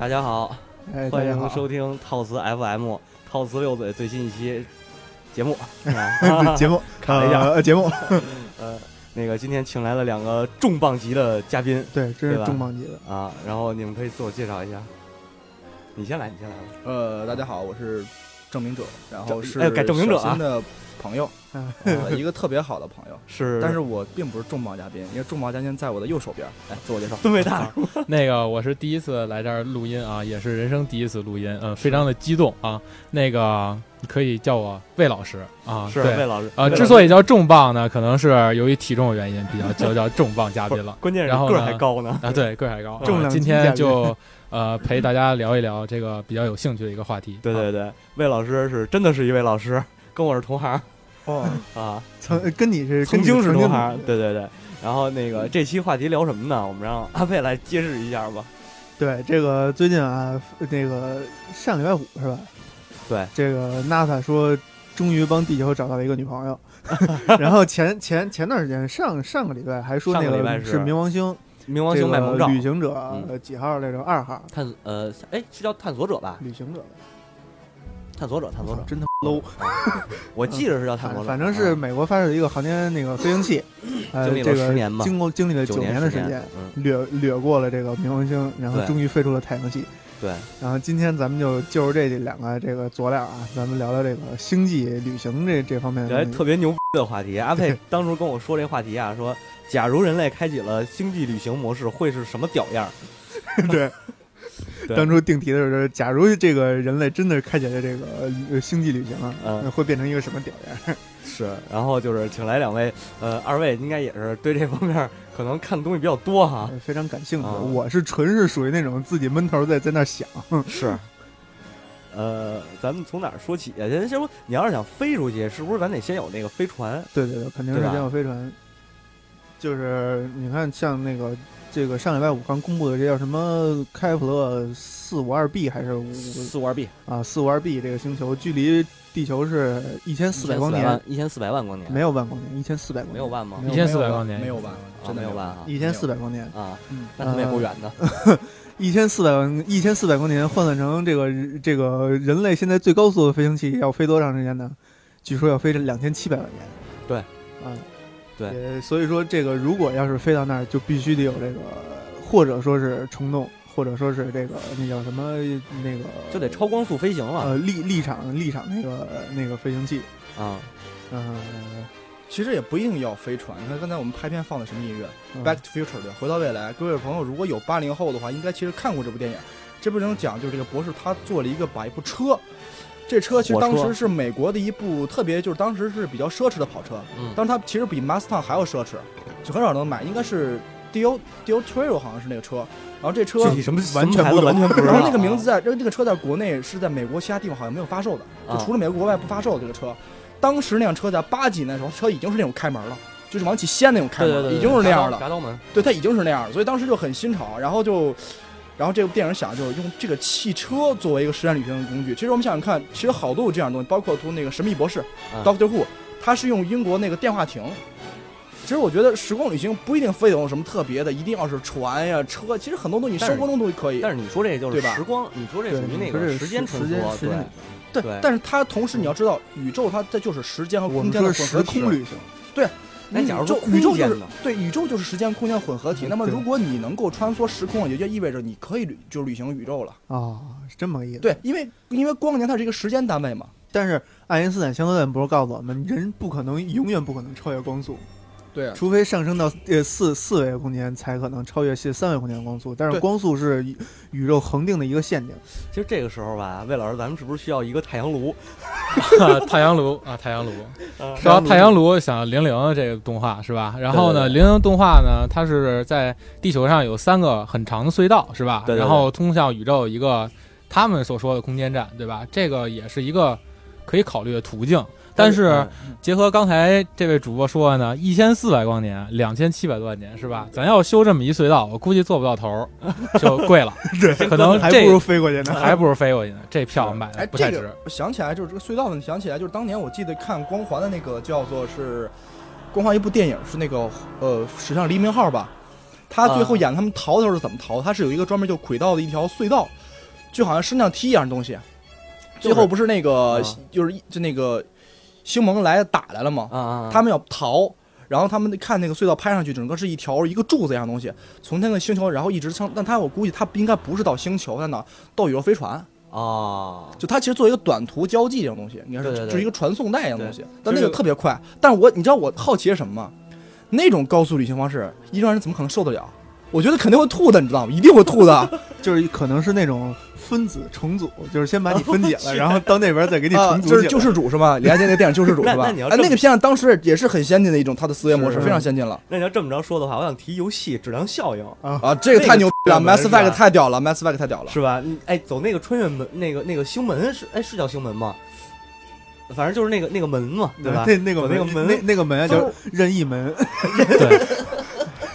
大家好，哎，欢迎收听套词 FM 套词六嘴最新一期节目。节目看了一下呃节目，呃，那个今天请来了两个重磅级的嘉宾对，这是重磅级的。啊，然后你们可以自我介绍一下。你先来，你先来吧。呃，大家好，我是证明者，然后是哎改证明者啊小新的朋友，一个特别好的朋友。是，但是我并不是重磅嘉宾，因为重磅嘉宾在我的右手边。来，自我介绍。东北大 那个我是第一次来这儿录音啊，也是人生第一次录音，嗯，非常的激动啊。那个你可以叫我魏老师啊，是对魏老师啊。魏老师之所以叫重磅呢，可能是由于体重的原因，比较叫叫重磅嘉宾了 关键是然后个儿还高呢。啊。对，个儿还高。今天就呃陪大家聊一聊这个比较有兴趣的一个话题。啊对对对，魏老师是真的是一位老师，跟我是同行哦，啊，曾跟你是曾经是同行。对对对。然后那个这期话题聊什么呢？我们让阿贝来揭示一下吧。对这个最近啊，那个上礼拜五是吧？对，这个 NASA 说终于帮地球找到了一个女朋友，然后前前前段时间上上个礼拜还说那上个礼拜是是冥王星，冥王星卖萌照这个，旅行者几号来着？二号探呃，哎，是叫探索者吧？旅行者，探索者，探索者，真他妈 low。我记得是叫探索者，反正是啊美国发射的一个航天那个飞行器，呃，经历了这个10年吧经过经历了九年的时间，嗯，掠掠过了这个冥王星，然后终于飞出了太阳系。对，然后今天咱们就就着这两个这个佐料啊，咱们聊聊这个星际旅行这这方面的。特别牛逼的话题。阿佩当初跟我说这话题啊，说假如人类开启了星际旅行模式，会是什么屌样？对。对当初定题的时候，假如这个人类真的开启了这个呃星际旅行啊，嗯会变成一个什么屌样？是，然后就是请来两位，呃，二位应该也是对这方面可能看的东西比较多哈。呃非常感兴趣。啊我是纯是属于那种自己闷头在在那想，是。呃，咱们从哪儿说起啊？先说，你要是想飞出去，是不是咱得先有那个飞船？对对对，肯定是先有飞船。就是你看，像那个这个上礼拜五刚公布的这叫什么开普勒四五二 b 还是五四五二 B，啊四五二 b 这个星球，距离地球是一千四百光年，万，一千四百万光年，没有万光年，一千四百光年，没有万吗？一千四百光年没有万，啊真的没有万啊一千四百光年，啊，嗯那他们也不远的。一千四百万一千四百光年换算成这个这个人类现在最高速的飞行器要飞多长时间呢？据说要飞两千七百万年。对，啊，对所以说这个如果要是飞到那儿，就必须得有这个，或者说是虫洞，或者说是这个那叫什么那个，就得超光速飞行了呃立立场立场那个那个飞行器，啊！嗯、其实也不一定要飞船。你看刚才我们拍片放的什么音乐嗯？Back to Future 的《回到未来》。各位朋友，如果有八零后的话，应该其实看过这部电影。这部电影讲就是这个博士他做了一个把一部车，这车其实当时是美国的一部特别就是当时是比较奢侈的跑车，嗯，但是它其实比 Mustang 还要奢侈，就很少能买，应该是 Dio Dio Trail 好像是那个车。然后这车具体什么完全不完全不知道。然后那个名字在，这个车在国内是在美国其他地方好像没有发售的，就啊除了美国国外不发售的这个车。当时那辆车在八几年的时候，车已经是那种开门了，就是往起掀那种开门已经是那样的。铡刀门，对，它已经是那样的，所以当时就很新潮。然后就，然后这部电影想就是用这个汽车作为一个实战旅行的工具。其实我们想想看，其实好多有这样的东西，包括从那个《神秘博士》嗯 Doctor Who，他是用英国那个电话亭。其实我觉得时光旅行不一定非得用什么特别的，一定要是船呀、车。其实很多东西生活中都可以。但是你说这就是对吧时光，你说这属于那个时间时穿梭，对时间时间对，但是它同时你要知道，宇宙它这就是时间和空间的我们说时混合体。空旅行，那假如说宇宙宇宙就是？对，宇宙就是时间空间混合体。那么如果你能够穿梭时空，也就意味着你可以旅就旅行宇宙了。啊，是这么个意思。对，因为因为光年它是一个时间单位嘛。但是爱因斯坦相对论不是告诉我们，人不可能永远不可能超越光速，对啊除非上升到呃四四维空间才可能超越现三维空间的光速。但是光速是宇宇宙恒定的一个限定。其实这个时候吧，魏老师，咱们是不是需要一个太阳炉？太阳炉啊，太阳炉。啊说到太阳炉，想零零这个动画是吧？然后呢，零零动画呢，它是在地球上有三个很长的隧道是吧？对对对然后通向宇宙一个他们所说的空间站，对吧？这个也是一个可以考虑的途径。但是嗯结合刚才这位主播说的呢，一千四百光年，两千七百多万年是吧？咱要修这么一隧道，我估计做不到头儿，就贵了。对可能还不如飞过去呢。还不如飞过去呢。这票买哎，的不太值。这个我想起来就是这个隧道问题，想起来就是当年我记得看光环的那个叫做是光环一部电影，是那个呃，实际上黎明号吧。他最后演他们逃的时候是怎么逃？他是有一个专门就轨道的一条隧道，就好像升降梯一样的东西。最后不是那个啊就是就那个星盟来打来了嘛？啊啊，他们要逃，然后他们看那个隧道拍上去，整个是一条一个柱子一样东西，从那个星球，然后一直上，但他我估计他应该不是到星球，在哪到宇宙飞船，啊，就他其实做一个短途交际这种东西，应该是就是一个传送带一样东西，但那个特别快。但我你知道我好奇是什么吗？那种高速旅行方式，一般人怎么可能受得了？我觉得肯定会吐的，你知道吗？一定会吐的。就是可能是那种分子重组，就是先把你分解了，然后到那边再给你啊，重组起来。这是救世主是吧？李安杰那个电影《救世主》是吧？那你要哎那个片子当时也是很先进的一种，它的思维模式非常先进了那你要这么着说的话，我想提游戏质量效应，啊！这个太牛逼了，Mass Effect 太屌了，Mass Effect 太屌了。是吧？你哎，走那个穿越门，那个那个星门是哎是叫星门吗？反正就是那个那个门嘛，对吧？那那个那个门那那个门啊，叫任意门，对，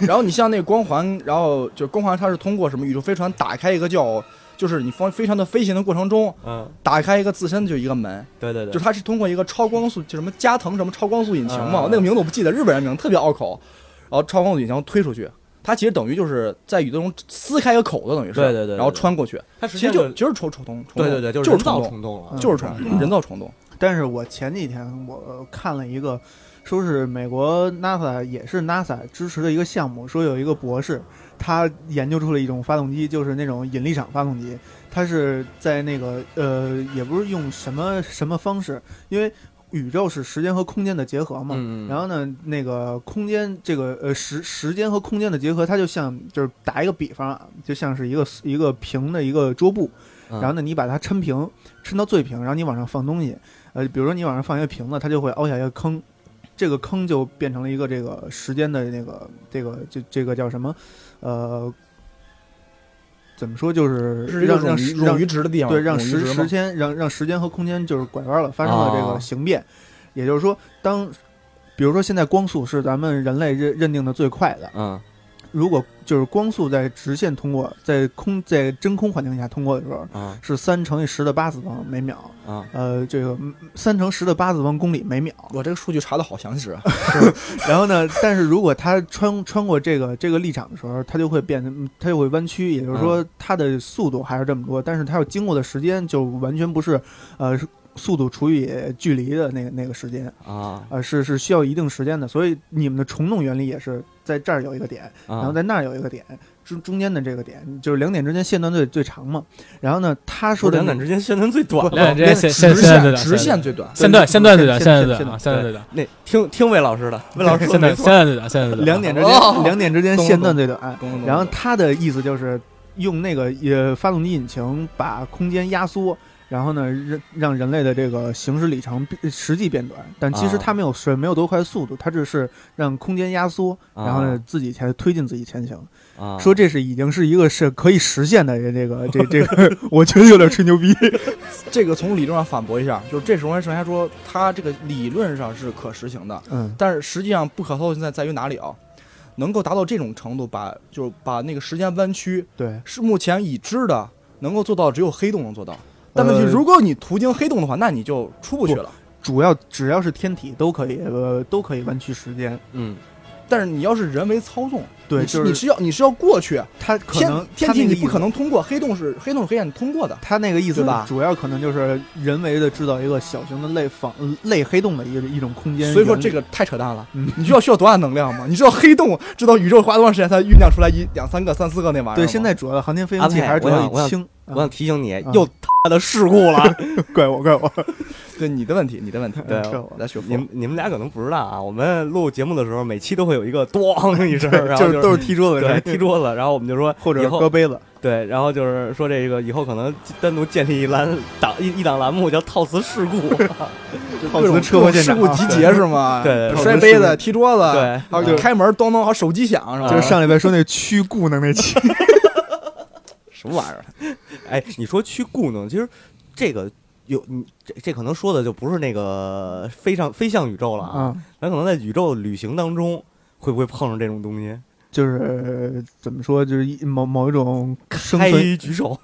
然后你像那个光环，然后就光环，它是通过什么宇宙飞船打开一个叫，就是你方飞船的飞行的过程中，嗯，打开一个自身就一个门，对对对，就是它是通过一个超光速，就什么加藤什么超光速引擎嘛，嗯那个名字我不记得，日本人名特别拗口，然后超光速引擎推出去，它其实等于就是在宇宙中撕开一个口子，等于是，对对对对然后穿过去，它其实就就是冲冲动，冲动对对对，就是人造冲就是冲动，人造冲动，但是我前几天我看了一个，说是美国 NASA 也是 NASA 支持的一个项目，说有一个博士，他研究出了一种发动机，就是那种引力场发动机，它是在那个呃，也不是用什么什么方式，因为宇宙是时间和空间的结合嘛。嗯，然后呢，那个空间这个呃时时间和空间的结合，它就像就是打一个比方啊，就像是一个一个平的一个桌布，嗯。然后呢，你把它抻平，抻到最平，然后你往上放东西，呃，比如说你往上放一个瓶子，它就会凹下一个坑，这个坑就变成了一个这个时间的那个这个这这个叫什么，呃，怎么说就是让让冗余时让冗余值的地方，对让时时间让让时间和空间就是拐弯了，发生了这哦个形变，也就是说，当比如说现在光速是咱们人类认认定的最快的，嗯如果就是光速在直线通过，在空在真空环境下通过的时候，啊。是三乘以十的八次方每秒，啊，呃，这个嗯三乘十的八次方公里每秒。我这个数据查的好详实啊，然后呢，但是如果它穿穿过这个这个立场的时候，它就会变，嗯它就会弯曲，也就是说它的速度还是这么多，但是它要经过的时间就完全不是，呃，是速度除以距离的那个那个时间，啊呃，是是需要一定时间的。所以你们的虫洞原理也是在这儿有一个点，啊，然后在那儿有一个点，中中间的这个点就是两点之间线段最最长嘛。然后呢，他说的两点之间线 段最短。两点之间线直线线线直线最短，线段线段最短，线线段最短，线段最短，那听听魏老师的，魏老师说线段的没错线段对的，线段对的。两点之哦间两点之间线段最短。然后他的意思就是用那个呃发动机引擎把空间压缩，然后呢让让人类的这个行驶里程变实际变短，但其实啊它没有是没有多快速度，它只是让空间压缩，然后呢自己才推进自己前行。啊，说这是已经是一个是可以实现的这个这这个，我觉得有点吹牛逼。这个从理论上反驳一下，就是这时候人家说它这个理论上是可实行的，嗯，但是实际上不可靠性在在于哪里啊？能够达到这种程度，把就是把那个时间弯曲，对，是目前已知的能够做到，只有黑洞能做到。但问题，呃如果你途经黑洞的话，那你就出不去了。主要只要是天体都可以呃都可以弯曲时间。嗯但是你要是人为操纵，对，你就是你是要你是要过去，它可天能天体你不可能通过，黑洞是黑洞是黑暗通过的。他那个意思吧主要可能就是人为的制造一个小型的类仿类黑洞的一个一种空间。所以说这个太扯淡了。嗯你知道需要多大能量吗？你知道黑洞知道宇宙花多长时间才酝酿出来一两三个、三四个那玩意儿？对现在主要的航天飞行器还是主要以氢。我想提醒你，啊又他妈的事故了。怪我怪我，对你的问题，你的问题，对是我来学你们你们俩可能不知道啊，我们录节目的时候，每期都会有一个咣 一声，然后就是都是踢桌子对，踢桌子，然后我们就说或者是以后搁杯子。对，然后就是说这个以后可能单独建立一栏档一一档栏目叫套词事故，套各种词车祸现场事故集结是吗？对对摔杯子、踢桌子，对还有开门咚咚，好手机响是吧？就是上礼拜说那驱故能那期，什么玩意儿？哎，你说去故弄？其实这个有你这这可能说的就不是那个飞上飞向宇宙了啊，啊，咱可能在宇宙旅行当中会不会碰上这种东西？就是呃怎么说，就是一某某一种生开存局兽，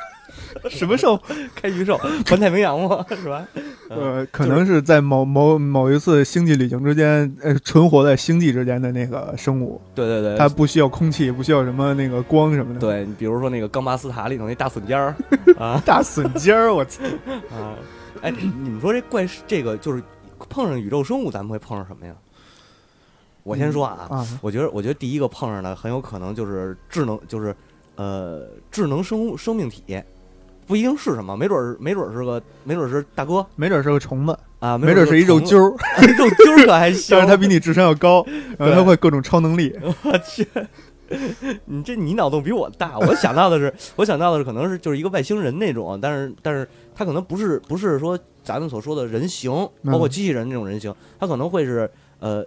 什么兽？开局手，环太平洋吗，是吧？呃，可能是在某某某一次星际旅行之间，呃，存活在星际之间的那个生物，对对对，它不需要空气，不需要什么那个光什么的。，对，你比如说那个冈巴斯塔里头那大笋尖儿 啊大笋尖儿，我操！啊，哎，你们说这怪事这个就是碰上宇宙生物，咱们会碰上什么呀？我先说啊，啊，我觉得我觉得第一个碰上的很有可能就是智能，就是呃智能生物生命体。不一定是什么，没准儿没准儿是个，没准儿是大哥没准是个虫子，啊，没准儿是一肉揪儿，肉揪儿可还行。但是它比你智商要高，然后它会各种超能力。我去，你这你脑洞比我大。我想到的是，我想到的是可能是就是一个外星人那种，但是但是他可能不是不是说咱们所说的人形，嗯包括机器人那种人形，他可能会是呃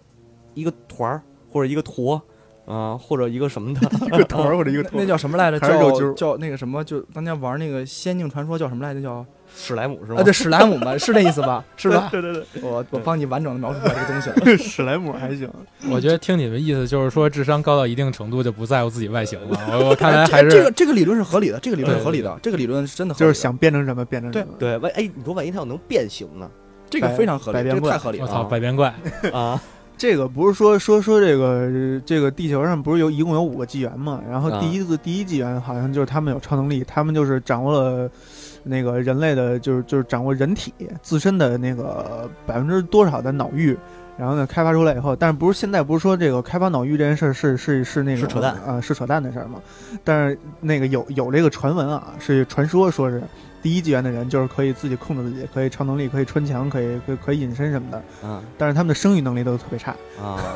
一个团儿或者一个坨啊、或者一个什么的 一个头儿或者一个头那儿，叫什么来着？还是肉揪叫叫那个什么？就当年玩那个《仙境传说》叫什么来着？叫史莱姆是吗？啊，对，史莱姆嘛，是那意思吧？是吧？对对对，我我帮你完整的描述出来这个东西了。史莱姆还行。我觉得听你们意思就是说，智商高到一定程度就不在乎自己外形了。我我看来还是这这个这个理论是合理的，这个理论是合理的，这个理论是真的合理的，就是想变成什么变成什么。对，万哎，你说万一他要能变形呢？这个非常合理，这百变怪个太合理了。我操百变怪，啊，这个不是说说说这个呃这个地球上不是有一共有五个纪元嘛？然后啊第一次、第一纪元好像就是他们有超能力，他们就是掌握了那个人类的，就是就是掌握人体自身的那个百分之多少的脑域。然后呢，开发出来以后，但是不是现在不是说这个开发脑域这件事儿是是是那个是扯淡啊、是扯淡的事儿嘛？但是那个有有这个传闻啊，是传说说是第一纪元的人就是可以自己控制自己，可以超能力，可以穿墙，可以可以可以隐身什么的，啊但是他们的生育能力都特别差啊，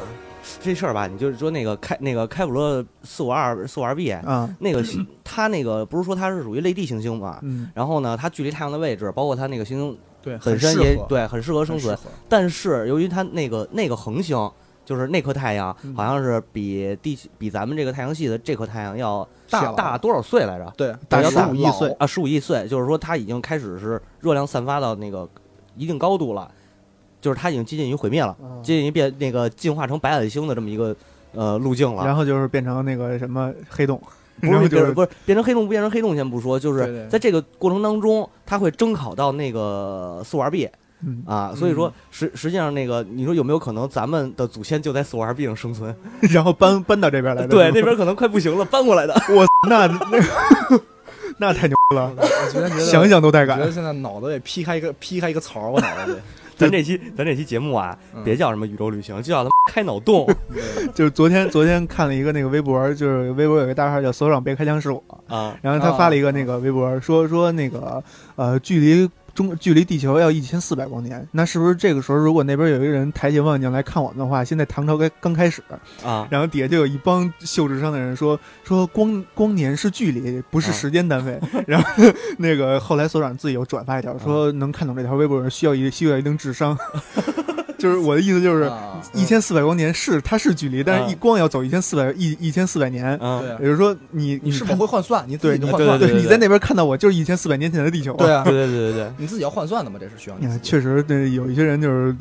这事儿吧，你就是说那个开那个开普勒四五二四五二 b 啊。那个星它那个不是说它是属于类地行星嘛？嗯，然后呢，它距离太阳的位置，包括它那个行星对，本身很适合也对很适合生存但是由于它那个那个恒星，就是那颗太阳，嗯好像是比地比咱们这个太阳系的这颗太阳要大大多少岁来着？对，大要大15亿岁啊，十五亿岁，就是说它已经开始是热量散发到那个一定高度了，就是它已经接近于毁灭了，啊接近于变那个进化成白矮星的这么一个呃路径了。然后就是变成那个什么黑洞，不然后就是不是变成黑洞不变成黑洞先不说，就是在这个过程当中，它会蒸烤到那个四五二 B 嗯，啊，所以说实实际上那个你说有没有可能咱们的祖先就在四五二 B 上生存？然后搬搬到这边来的，对，那边可能快不行了，搬过来的。我那那那太牛了，我觉得觉得想想都带感我觉得。现在脑子得劈开一个劈开一个槽，我脑子里。咱这期咱这期节目啊，嗯别叫什么宇宙旅行，就叫他妈开脑洞就是昨天昨天看了一个那个微博，就是微博有个大号叫“所长别开枪是我啊”，然后他发了一个那个微博，说说那个呃距离。中距离地球要一千四百光年，那是不是这个时候如果那边有一个人抬起望远镜来看我们的话，现在唐朝该刚开始，啊。然后底下就有一帮秀智商的人说说光光年是距离，不是时间单位。然后那个后来所长自己又转发一条说能看懂这条微博的人需要一需要一定智商。就是我的意思就是啊一千四百光年是它是距离，但是一光要走一千四百一一千四百年，啊对啊也就是说你你是否看会换算？你自对你己换算。对对你在那边看到我就是一千四百年前的地球。对啊对，对对对对，你自己要换算的嘛，这是需要确实，这有一些人就是。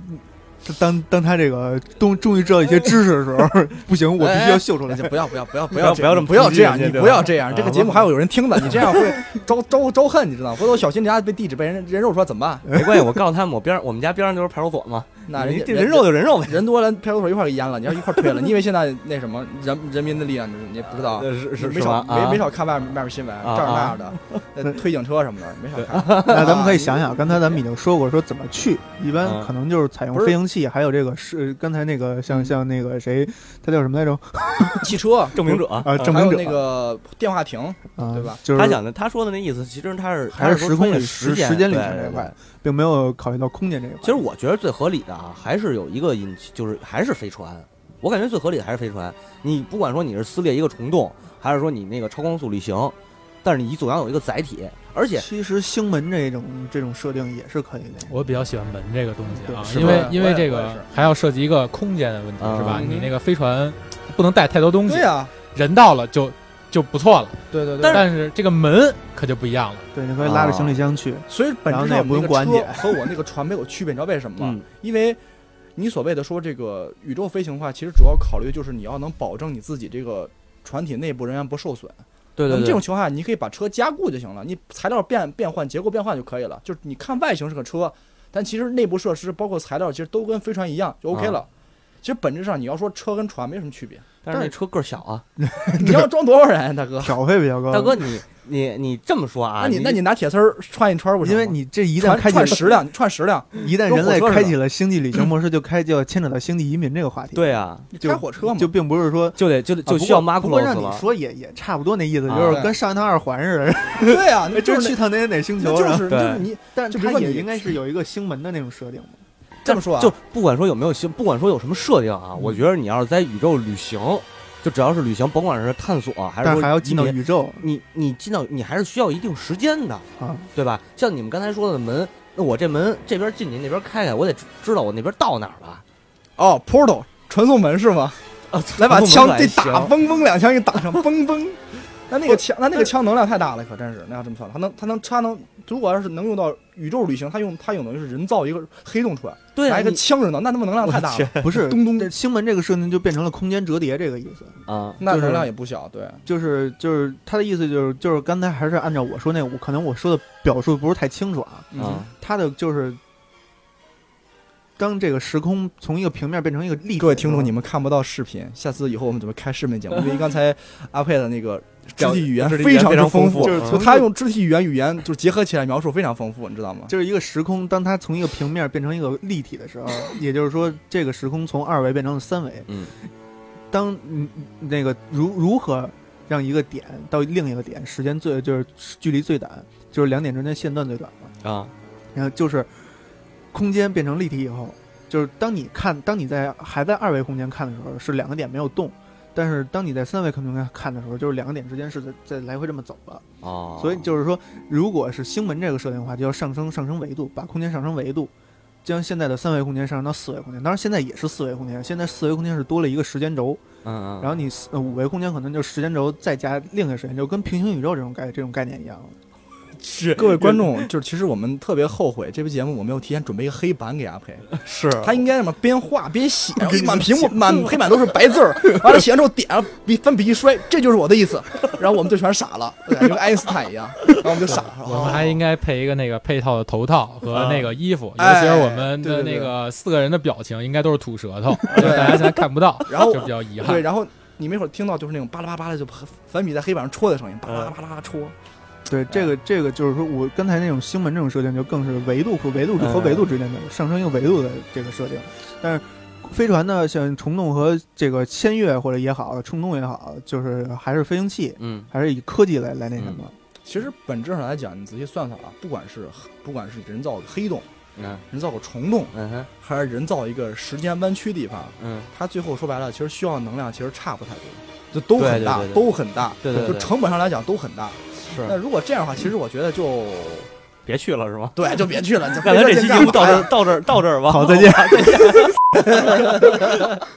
当当他这个终终于知道一些知识的时候，不行，我必须要秀出来不要不要不要不不要要不要这么不要这样，你不要这样。这个啊节目还有有人听的，你这样会招招招恨，你知道？回头小心人家被地址被人人肉出来怎么办？没关系，我告诉他们，我边上我们家边上就是派出所嘛，那人人肉就人肉呗。人多了，派出所一块儿给淹了。你要一块儿推了，你以为现在那什么人人民的力量，你不知道？呃是是没少没没少看外面外面新闻，这儿那样的，呃推警车什么的，没少看。那咱们可以想想，刚才咱们已经说过，说怎么去，一般嗯可能就是采用飞行器，还有这个是刚才那个像像那个谁，他叫什么来着？汽车，证明者啊，嗯证明者还有那个电话亭，啊，对吧？就是他讲的，他说的那意思，其实他是还是他时空旅说时时间旅对对程这块，并没有考虑到空间这一块。其实我觉得最合理的啊，还是有一个引，就是还是飞船。我感觉最合理的还是飞船。你不管说你是撕裂一个虫洞，还是说你那个超光速旅行，但是你总要有一个载体，而且其实星门这种这种设定也是可以的。我比较喜欢门这个东西啊，因为因为这个还要涉及一个空间的问题，啊是吧？嗯你那个飞船不能带太多东西对，啊，人到了就就不错了，对对对。但是这个门可就不一样了。对，你可以拉着行李箱去。所以本质上我们那个用过安检车 和我那个船没有区别，你知道为什么吗？嗯因为你所谓的说这个宇宙飞行的话，其实主要考虑的就是你要能保证你自己这个船体内部人员不受损。对对对那么这种情况下，你可以把车加固就行了，你材料变变换、结构变换就可以了。就是你看外形是个车，但其实内部设施包括材料其实都跟飞船一样，就 OK 啊了。其实本质上你要说车跟船没什么区别，但是那车个儿小啊，你要装多少人啊，大哥？挑费比较高。大哥你你你你这么说啊？那你那你拿铁丝儿串一串儿不行？因为你这一旦开启了串十辆，串十辆，一旦人类开启了星际旅行模式，就开就要牵扯到星际移民这个话题。，对啊，开火车嘛，就并不是说就得就就需要马库罗斯了过让你。说也也差不多那意思，啊就是跟上一趟二环似的，对啊，那就就是是去趟哪哪哪星球，就是就是你 但就比如说你它也应该是有一个星门的那种设定嘛。这么说啊，就不管说有没有星，不管说有什么设定啊，我觉得你要是在宇宙旅行，就只要是旅行，甭管是探索还是说但还要进到宇宙你你进到你还是需要一定时间的，啊，对吧？像你们刚才说的门，那我这门这边进去，那边开开，我得知知道我那边到哪儿了。哦，portal 传送门是吗？来把枪这打，嘣嘣两枪给打上，嘣嘣。那那个枪，那那个枪能量太大了，可真是。那要这么算，它能，它能，它能，如果要是能用到宇宙旅行，它用它用等于是人造一个黑洞出来，对啊，拿一个枪人造，那他妈能量太大了，不是东东这星门这个设定就变成了空间折叠这个意思，啊，那能量也不小。对，就是就是他的意思就是就是刚才还是按照我说那个，我可能我说的表述不是太清楚啊，嗯。啊他的就是。当这个时空从一个平面变成一个立体，各位听众，你们看不到视频，下次以后我们准备开视频节目，因为刚才阿佩的那个肢体语言非常之非常丰富富，就是从就他用肢体语言语言就是结合起来描述非常丰富，你知道吗？就是一个时空，当它从一个平面变成一个立体的时候，也就是说，这个时空从二维变成了三维。嗯，当嗯那个如如何让一个点到另一个点，时间最就是距离最短，就是两点之间线段最短嘛。啊，然后就是空间变成立体以后，就是当你看，当你在还在二维空间看的时候，是两个点没有动。但是当你在三维空间看的时候，就是两个点之间是在在来回这么走了。哦，所以就是说，如果是星门这个设定的话，就要上升上升维度，把空间上升维度，将现在的三维空间上升到四维空间。当然，现在也是四维空间，现在四维空间是多了一个时间轴，嗯嗯，然后你四呃五维空间可能就时间轴再加另一个时间轴，跟平行宇宙这种概这种概念一样。是各位观众，就是其实我们特别后悔这期节目我没有提前准备一个黑板给阿培，是他应该什么边画边写，满屏幕满黑板都是白字儿，完了写完之后点了笔粉笔一摔，这就是我的意思，然后我们就全傻了，对就跟爱因斯坦一样，然后我们就傻了。我们还应该配一个那个配套的头套和那个衣服，尤哎其是我们的那个四个人的表情应该都是吐舌头，因为大家现在看不到，然后就比较遗憾对，憾。然后你们一会儿听到就是那种巴拉巴拉的就粉笔在黑板上戳的声音，巴拉巴拉戳。对，这个这个就是说我刚才那种星门这种设定，就更是维度和维度和维度之间的上升一个维度的这个设定。但是飞船呢，像虫洞和这个千月或者也好，虫洞也好，就是还是飞行器，嗯还是以科技来来那什么。其实本质上来讲，你仔细算算啊，不管是不管是人造的黑洞，嗯人造个虫洞，嗯哼还是人造一个时间弯曲地方，嗯，它最后说白了，其实需要能量其实差不太多，就都很大，对对对对都很大，对对对就成本上来讲都很大。那如果这样的话，其实我觉得就别去了是吗？对，就别去了。就那咱这期节目到这儿儿，到这儿到这儿吧。好再见再见。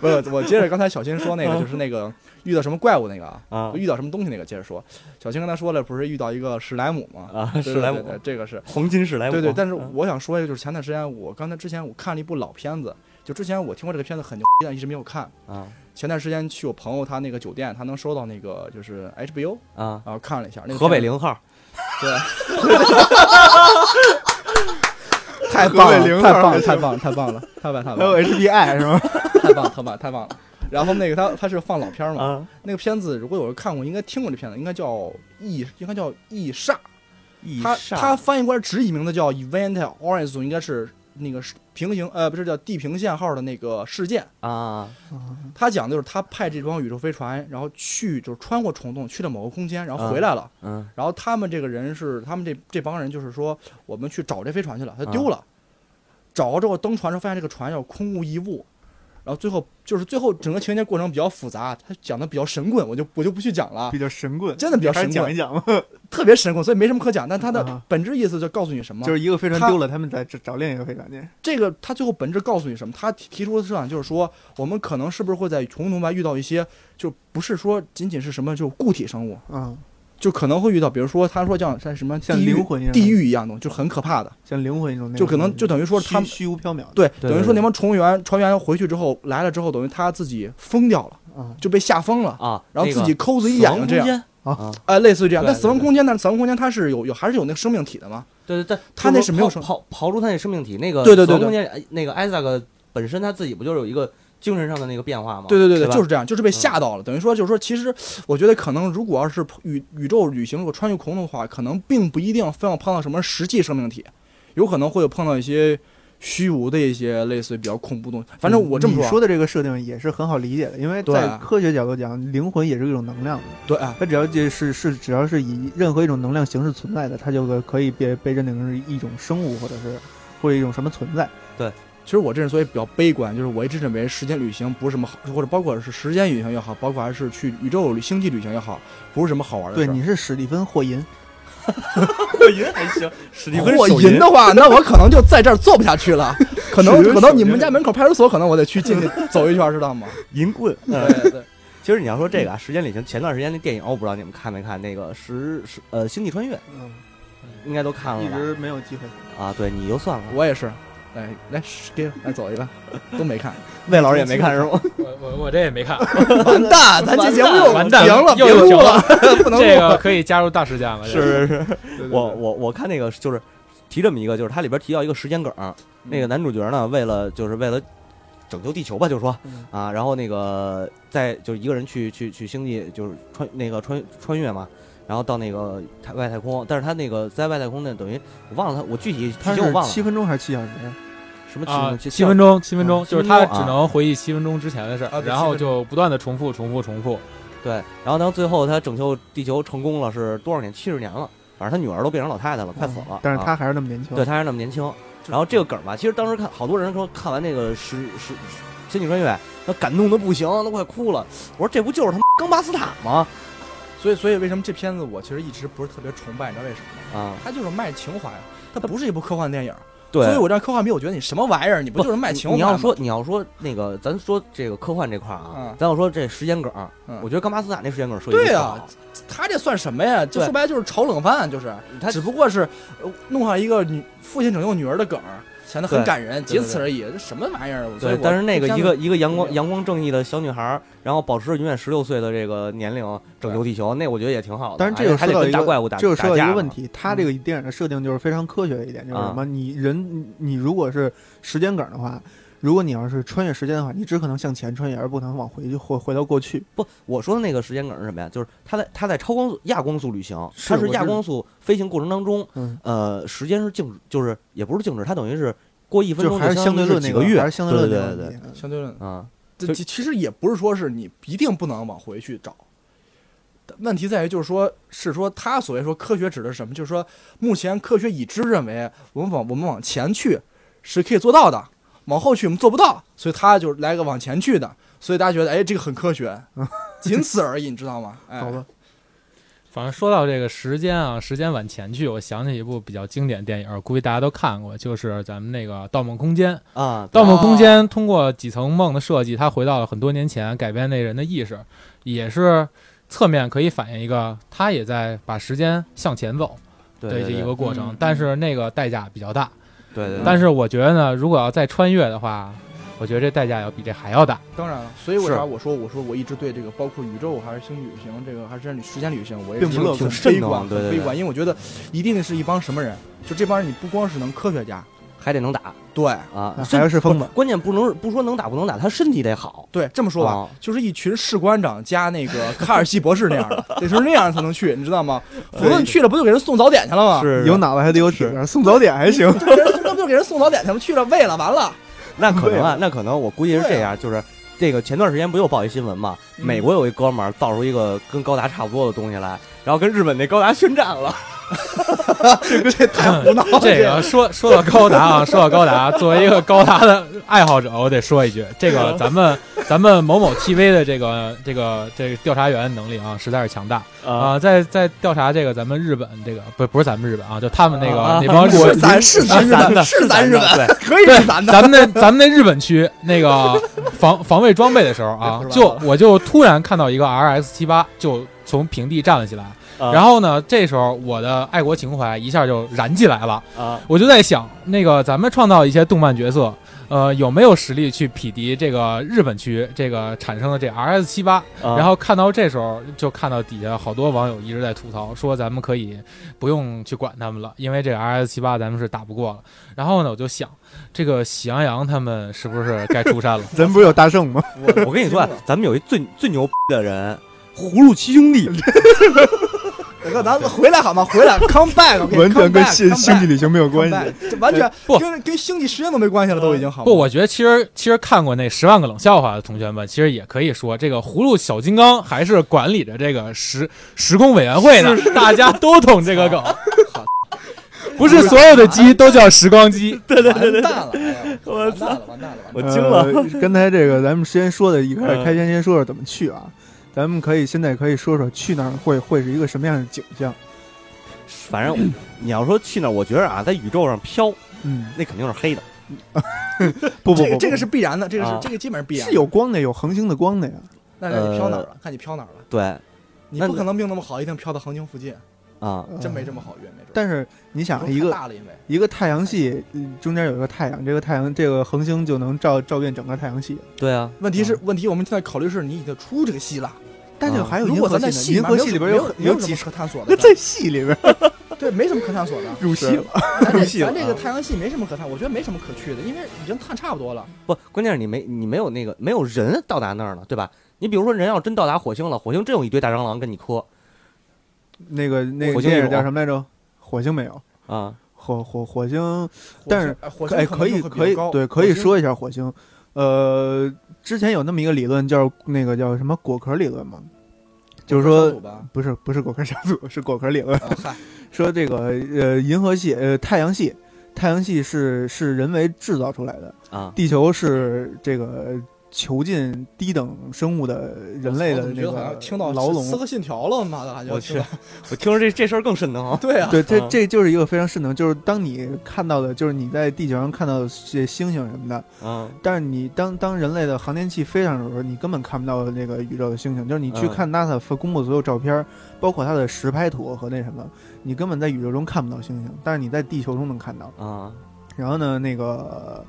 不是，我接着刚才小新说那个，就是那个遇到什么怪物那个啊，啊遇到什么东西那个，接着说。小新刚才说了，不是遇到一个史莱姆吗？啊，史莱姆这个是黄金史莱姆。对对。但是嗯我想说一个，就是前段时间我刚才之前我看了一部老片子，就之前我听过这个片子很牛逼，但一直没有看。啊前段时间去我朋友他那个酒店，他能收到那个就是 HBO，啊，然后看了一下那个河北零号。对，太棒了，河北零号太棒了，太棒了，太棒了，太棒了，还有 HBI 是吗？太棒了，太棒了，太棒了。然后那个他他是放老片嘛，啊，那个片子如果有人看过，应该听过这片子，应该叫《异》，应该叫《异煞》。他一煞他翻译过来直译名字叫 Event Horizon，应该是那个是平行呃不是叫地平线号的那个事件。啊他讲的就是他派这帮宇宙飞船，然后去就是穿过虫洞，去了某个空间，然后回来了。嗯然后他们这个人是他们这这帮人就是说，我们去找这飞船去了，他丢了。找着之后登船时候发现这个船要空无一物，然后最后就是最后整个情节过程比较复杂，他讲的比较神棍，我就我就不去讲了比，较神棍，真的比较神棍，讲一讲吧。特别神棍，所以没什么可讲。但他的啊本质意思就告诉你什么？就是一个飞船丢了，他们再找找另一个飞船去。这个他最后本质告诉你什么？他提提出的设想就是说，我们可能是不是会在虫洞外遇到一些，就不是说仅仅是什么就固体生物，嗯，就可能会遇到，比如说他说像像什么像地狱灵魂一样地狱一样的，就很可怕的。像灵魂一种那种，就可能就等于说他们虚虚无缥缈。对，等于说那帮船员船员回去之后来了之后，等于他自己疯掉了，啊，就被吓疯了，啊，然后自己抠自己眼睛这样，啊啊哎，类似于这样。对但死亡空间，但是死亡空间它是有有还是有那个生命体的嘛？对对对，它那是没有生刨刨刨出它那生命体，那个对对对死亡空间哎那个艾萨克本身他自己不就是有一个精神上的那个变化吗？对对对对，就是这样，就是被吓到了。等于说，就是说，其实我觉得可能，如果要是宇宇宙旅行如果穿越空的话，可能并不一定非要碰到什么实际生命体，有可能会有碰到一些虚无的一些类似于比较恐怖的东西。反正我这么说啊，你说的这个设定也是很好理解的，因为在科学角度讲，灵魂也是一种能量，对啊，它只要就是是只要是以任何一种能量形式存在的，它就可以被被认定成是一种生物或者是或者一种什么存在。其实我这人所以比较悲观，就是我一直认为时间旅行不是什么好，或者包括是时间旅行也好，包括还是去宇宙星际旅行也好，不是什么好玩的对，事儿。你是史蒂芬·霍银，霍银还行，史蒂芬霍银的话，那我可能就在这儿做不下去了，可能可能你们家门口派出所，可能我得去进去走一圈，知道吗？银棍。对对。其实你要说这个啊，时间旅行，前段时间那电影我不知道你们看没看，那个时时呃星际穿越嗯，应该都看了吧？一直没有机会。啊，对你就算了，我也是，来来给来走一个，都没看，魏老师也没看是吗？我我我这也没看，完蛋，咱这节目又完蛋停了，又停了，不能这个可以加入大事件了。是是是，我我我看那个就是提这么一个，就是它里边提到一个时间梗，那个男主角呢，为了就是为了拯救地球吧，就说嗯啊，然后那个在就一个人去去去星际，就是穿那个穿穿越嘛。然后到那个太外太空，但是他那个在外太空那，等于我忘了他，我具体他是剧情我忘了七分钟还是七小时？什么七分钟七分钟，七分钟，啊就是他只能回忆七分钟之前的事儿，啊然后就不断的重复、重复、重复。对，然后到最后他拯救地球成功了，是多少年？七十年了，反正他女儿都变成老太太了，快死了。但是他还是那么年轻。对，他还是那么年轻。然后这个梗吧，其实当时看好多人说看完那个《十十星际穿越》，那感动的不行，都快哭了。我说这不就是他妈冈巴斯塔吗？所以所以为什么这片子我其实一直不是特别崇拜，你知道为什么吗？啊，它就是卖情怀，它不是一部科幻电影。对。所以我这科幻迷，我觉得你什么玩意儿，你不就是卖情怀吗？你要说你要说那个，咱说这个科幻这块啊嗯，咱要说这时间梗，嗯我觉得冈巴斯塔那时间梗儿设计得对呀好，他这算什么呀？就说白了就是炒冷饭，就是他只不过是呃弄上一个女父亲拯救女儿的梗儿，显得很感人，仅此而已。这什么玩意儿？所以我，对但是那个一个一个阳光阳光正义的小女孩儿，然后保持着永远十六岁的这个年龄拯救地球，那我觉得也挺好的。但是这个还得跟大怪物打，这个说到一打架嘛个问题，它这个电影的设定就是非常科学的一点，就是什么？你人你如果是时间梗的话，如果你要是穿越时间的话，你只可能向前穿越，而不能往回去回回到过去。不，我说的那个时间梗是什么呀？就是他在他在超光速亚光速旅行，是他是亚光速飞行过程当中，嗯，呃，时间是静止，就是也不是静止，它等于是过一分钟还是相当于相对论那几个月，还是相对论对对对。相对论，啊，这其其实也不是说是你一定不能往回去找。问题在于，就是说，是说他所谓说科学指的是什么？就是说，目前科学已知认为，我们往我们往前去是可以做到的，往后去我们做不到，所以他就来个往前去的，所以大家觉得，哎，这个很科学，仅此而已，你知道吗？哎，好吧，反正说到这个时间啊，时间往前去，我想起一部比较经典电影，估计大家都看过，就是咱们那个《盗梦空间》。啊，《盗梦空间》通过几层梦的设计，它回到了很多年前，改变那人的意识，也是侧面可以反映一个他也在把时间向前走的一个过程嗯，但是那个代价比较大。对对，但是我觉得呢，如果要再穿越的话，我觉得这代价要比这还要大。当然了，所以为啥我说我说我一直对这个包括宇宙还是星际旅行这个还是时间旅行，我也并不乐观是很慎重悲观，对对对很悲观，因为我觉得一定是一帮什么人，就这帮人，你不光是能科学家，还得能打对啊，还要是疯子。关键不能不说能打不能打，他身体得好。对，这么说吧，啊就是一群士官长加那个卡尔西博士那样的，得是那样才能去，你知道吗？否则你去了不就给人送早点去了吗？是有脑子还得有体，送早点还行。那不就给人送早点去了吗？去了喂了，完了，那可能啊，那可能我估计是这样，就是这个前段时间不又报一新闻嘛？嗯美国有一哥们儿造出一个跟高达差不多的东西来，然后跟日本那高达宣战了。这太胡闹了。这个说说到高达啊，说到高达，作为一个高达的爱好者，我得说一句，这个咱们咱们某某 TV 的这个这个这个调查员能力啊，实在是强大啊、在在调查这个咱们日本这个不不是咱们日本啊，就他们那个、啊那帮国是咱是咱日本，是咱日本，对，可以是咱的。咱们那咱们那日本区那个 防防卫装备的时候啊，就我就突然看到一个 RX 七八就从平地站了起来，啊然后呢，这时候我的爱国情怀一下就燃起来了。啊，我就在想，那个咱们创造一些动漫角色，呃，有没有实力去匹敌这个日本区这个产生的这 RS 七八？啊然后看到这时候，就看到底下好多网友一直在吐槽，说咱们可以不用去管他们了，因为这 RS 七八咱们是打不过了。然后呢，我就想，这个喜羊羊他们是不是该出山了？咱不是有大圣吗？我我跟你说啊，咱们有一最最牛逼的人，葫芦七兄弟，大 哥，咱回来好吗？回来，come back，完全跟星星际旅行没有关系。这完全不跟跟星际实验都没关系了，都已经好吗。不，我觉得其实其实看过那《十万个冷笑话》的同学们，其实也可以说，这个葫芦小金刚还是管理着这个时时空委员会呢，大家都懂这个梗。不是所有的鸡都叫时光机，对对对对，完蛋了，我完蛋了，完蛋了，完蛋了。我惊了。呃刚才这个咱们先说的，一开始嗯开先先说说怎么去啊。咱们可以现在可以说说去那儿会会是一个什么样的景象？反正 你要说去那儿，我觉得啊，在宇宙上飘，嗯，那肯定是黑的。不 不不，这个这个是必然的，这个是啊这个基本上必然是的。有光的，有恒星的光的呀。那看你飘哪儿了，看你飘哪儿了。对那你不可能命那么好，一定飘到恒星附近，啊，真没这么好运，没准。但是你想，一个大了，因为一个太阳系嗯中间有一个太阳，这个太阳这个恒星就能照照遍整个太阳系。对啊，问题是问题，我们现在考虑是你已经出这个系了。但是还有如果银河系银河系里边有有几什么可探索的，在系里边 对，没什么可探索的。入戏了。入戏了咱这个啊太阳系没什么可探，我觉得没什么可去的，因为已经探差不多了。不，关键是你没你没有那个没有人到达那儿了，对吧？你比如说人要真到达火星了，火星真有一堆大蟑螂跟你磕那个那个火星有电影叫什么来着？火星没有，啊，火火火星，但是哎可以可以对，可以说一下火星。呃，之前有那么一个理论叫那个叫什么果壳理论嘛，就是说不是不是果壳小组，是果壳理论。啊，说这个呃银河系呃太阳系，太阳系是是人为制造出来的，啊，地球是这个囚禁低等生物的人类的那个听到牢笼四。个信条了，妈的，我去，我听说这这事儿更瘆得慌。对啊，对，这啊这就是一个非常瘆得慌，就是当你看到的，就是你在地球上看到的这些星星什么的，嗯但是你当当人类的航天器飞上的时候，你根本看不到那个宇宙的星星。就是你去嗯看 NASA 发公布的所有照片，包括它的实拍图和那什么，你根本在宇宙中看不到星星，但是你在地球中能看到。啊然后呢，那个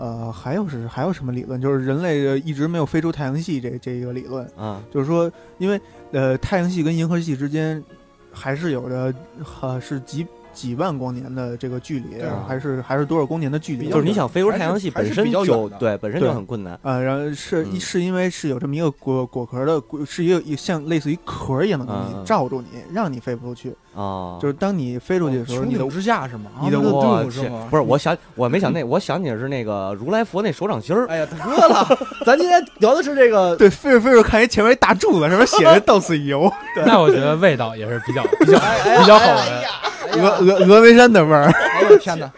呃，还有是还有什么理论？就是人类一直没有飞出太阳系这这一个理论，啊。就是说，因为呃，太阳系跟银河系之间还是有着呃是几几万光年的这个距离，啊还是还是多少光年的距离？就是你想飞出太阳系本身比较就远的。对本身就很困难。啊，然后是、嗯。是因为是有这么一个果果壳的，是一个像类似于壳一样的东西、嗯嗯。罩住你，让你飞不出去。啊。就是当你飞出去的时候，你的穹顶之下是吗？你的啊那个我去动物是吗？不是，我想我没想那，我想起的是那个如来佛那手掌心儿。哎呀，大哥了，咱今天聊的是这个，对飞着飞着看一前面一大柱子，上面写着“到此一游那我觉得味道也是比较 比较哎哎比较好哎的。”，峨峨峨眉山的味儿。哎呦天哪！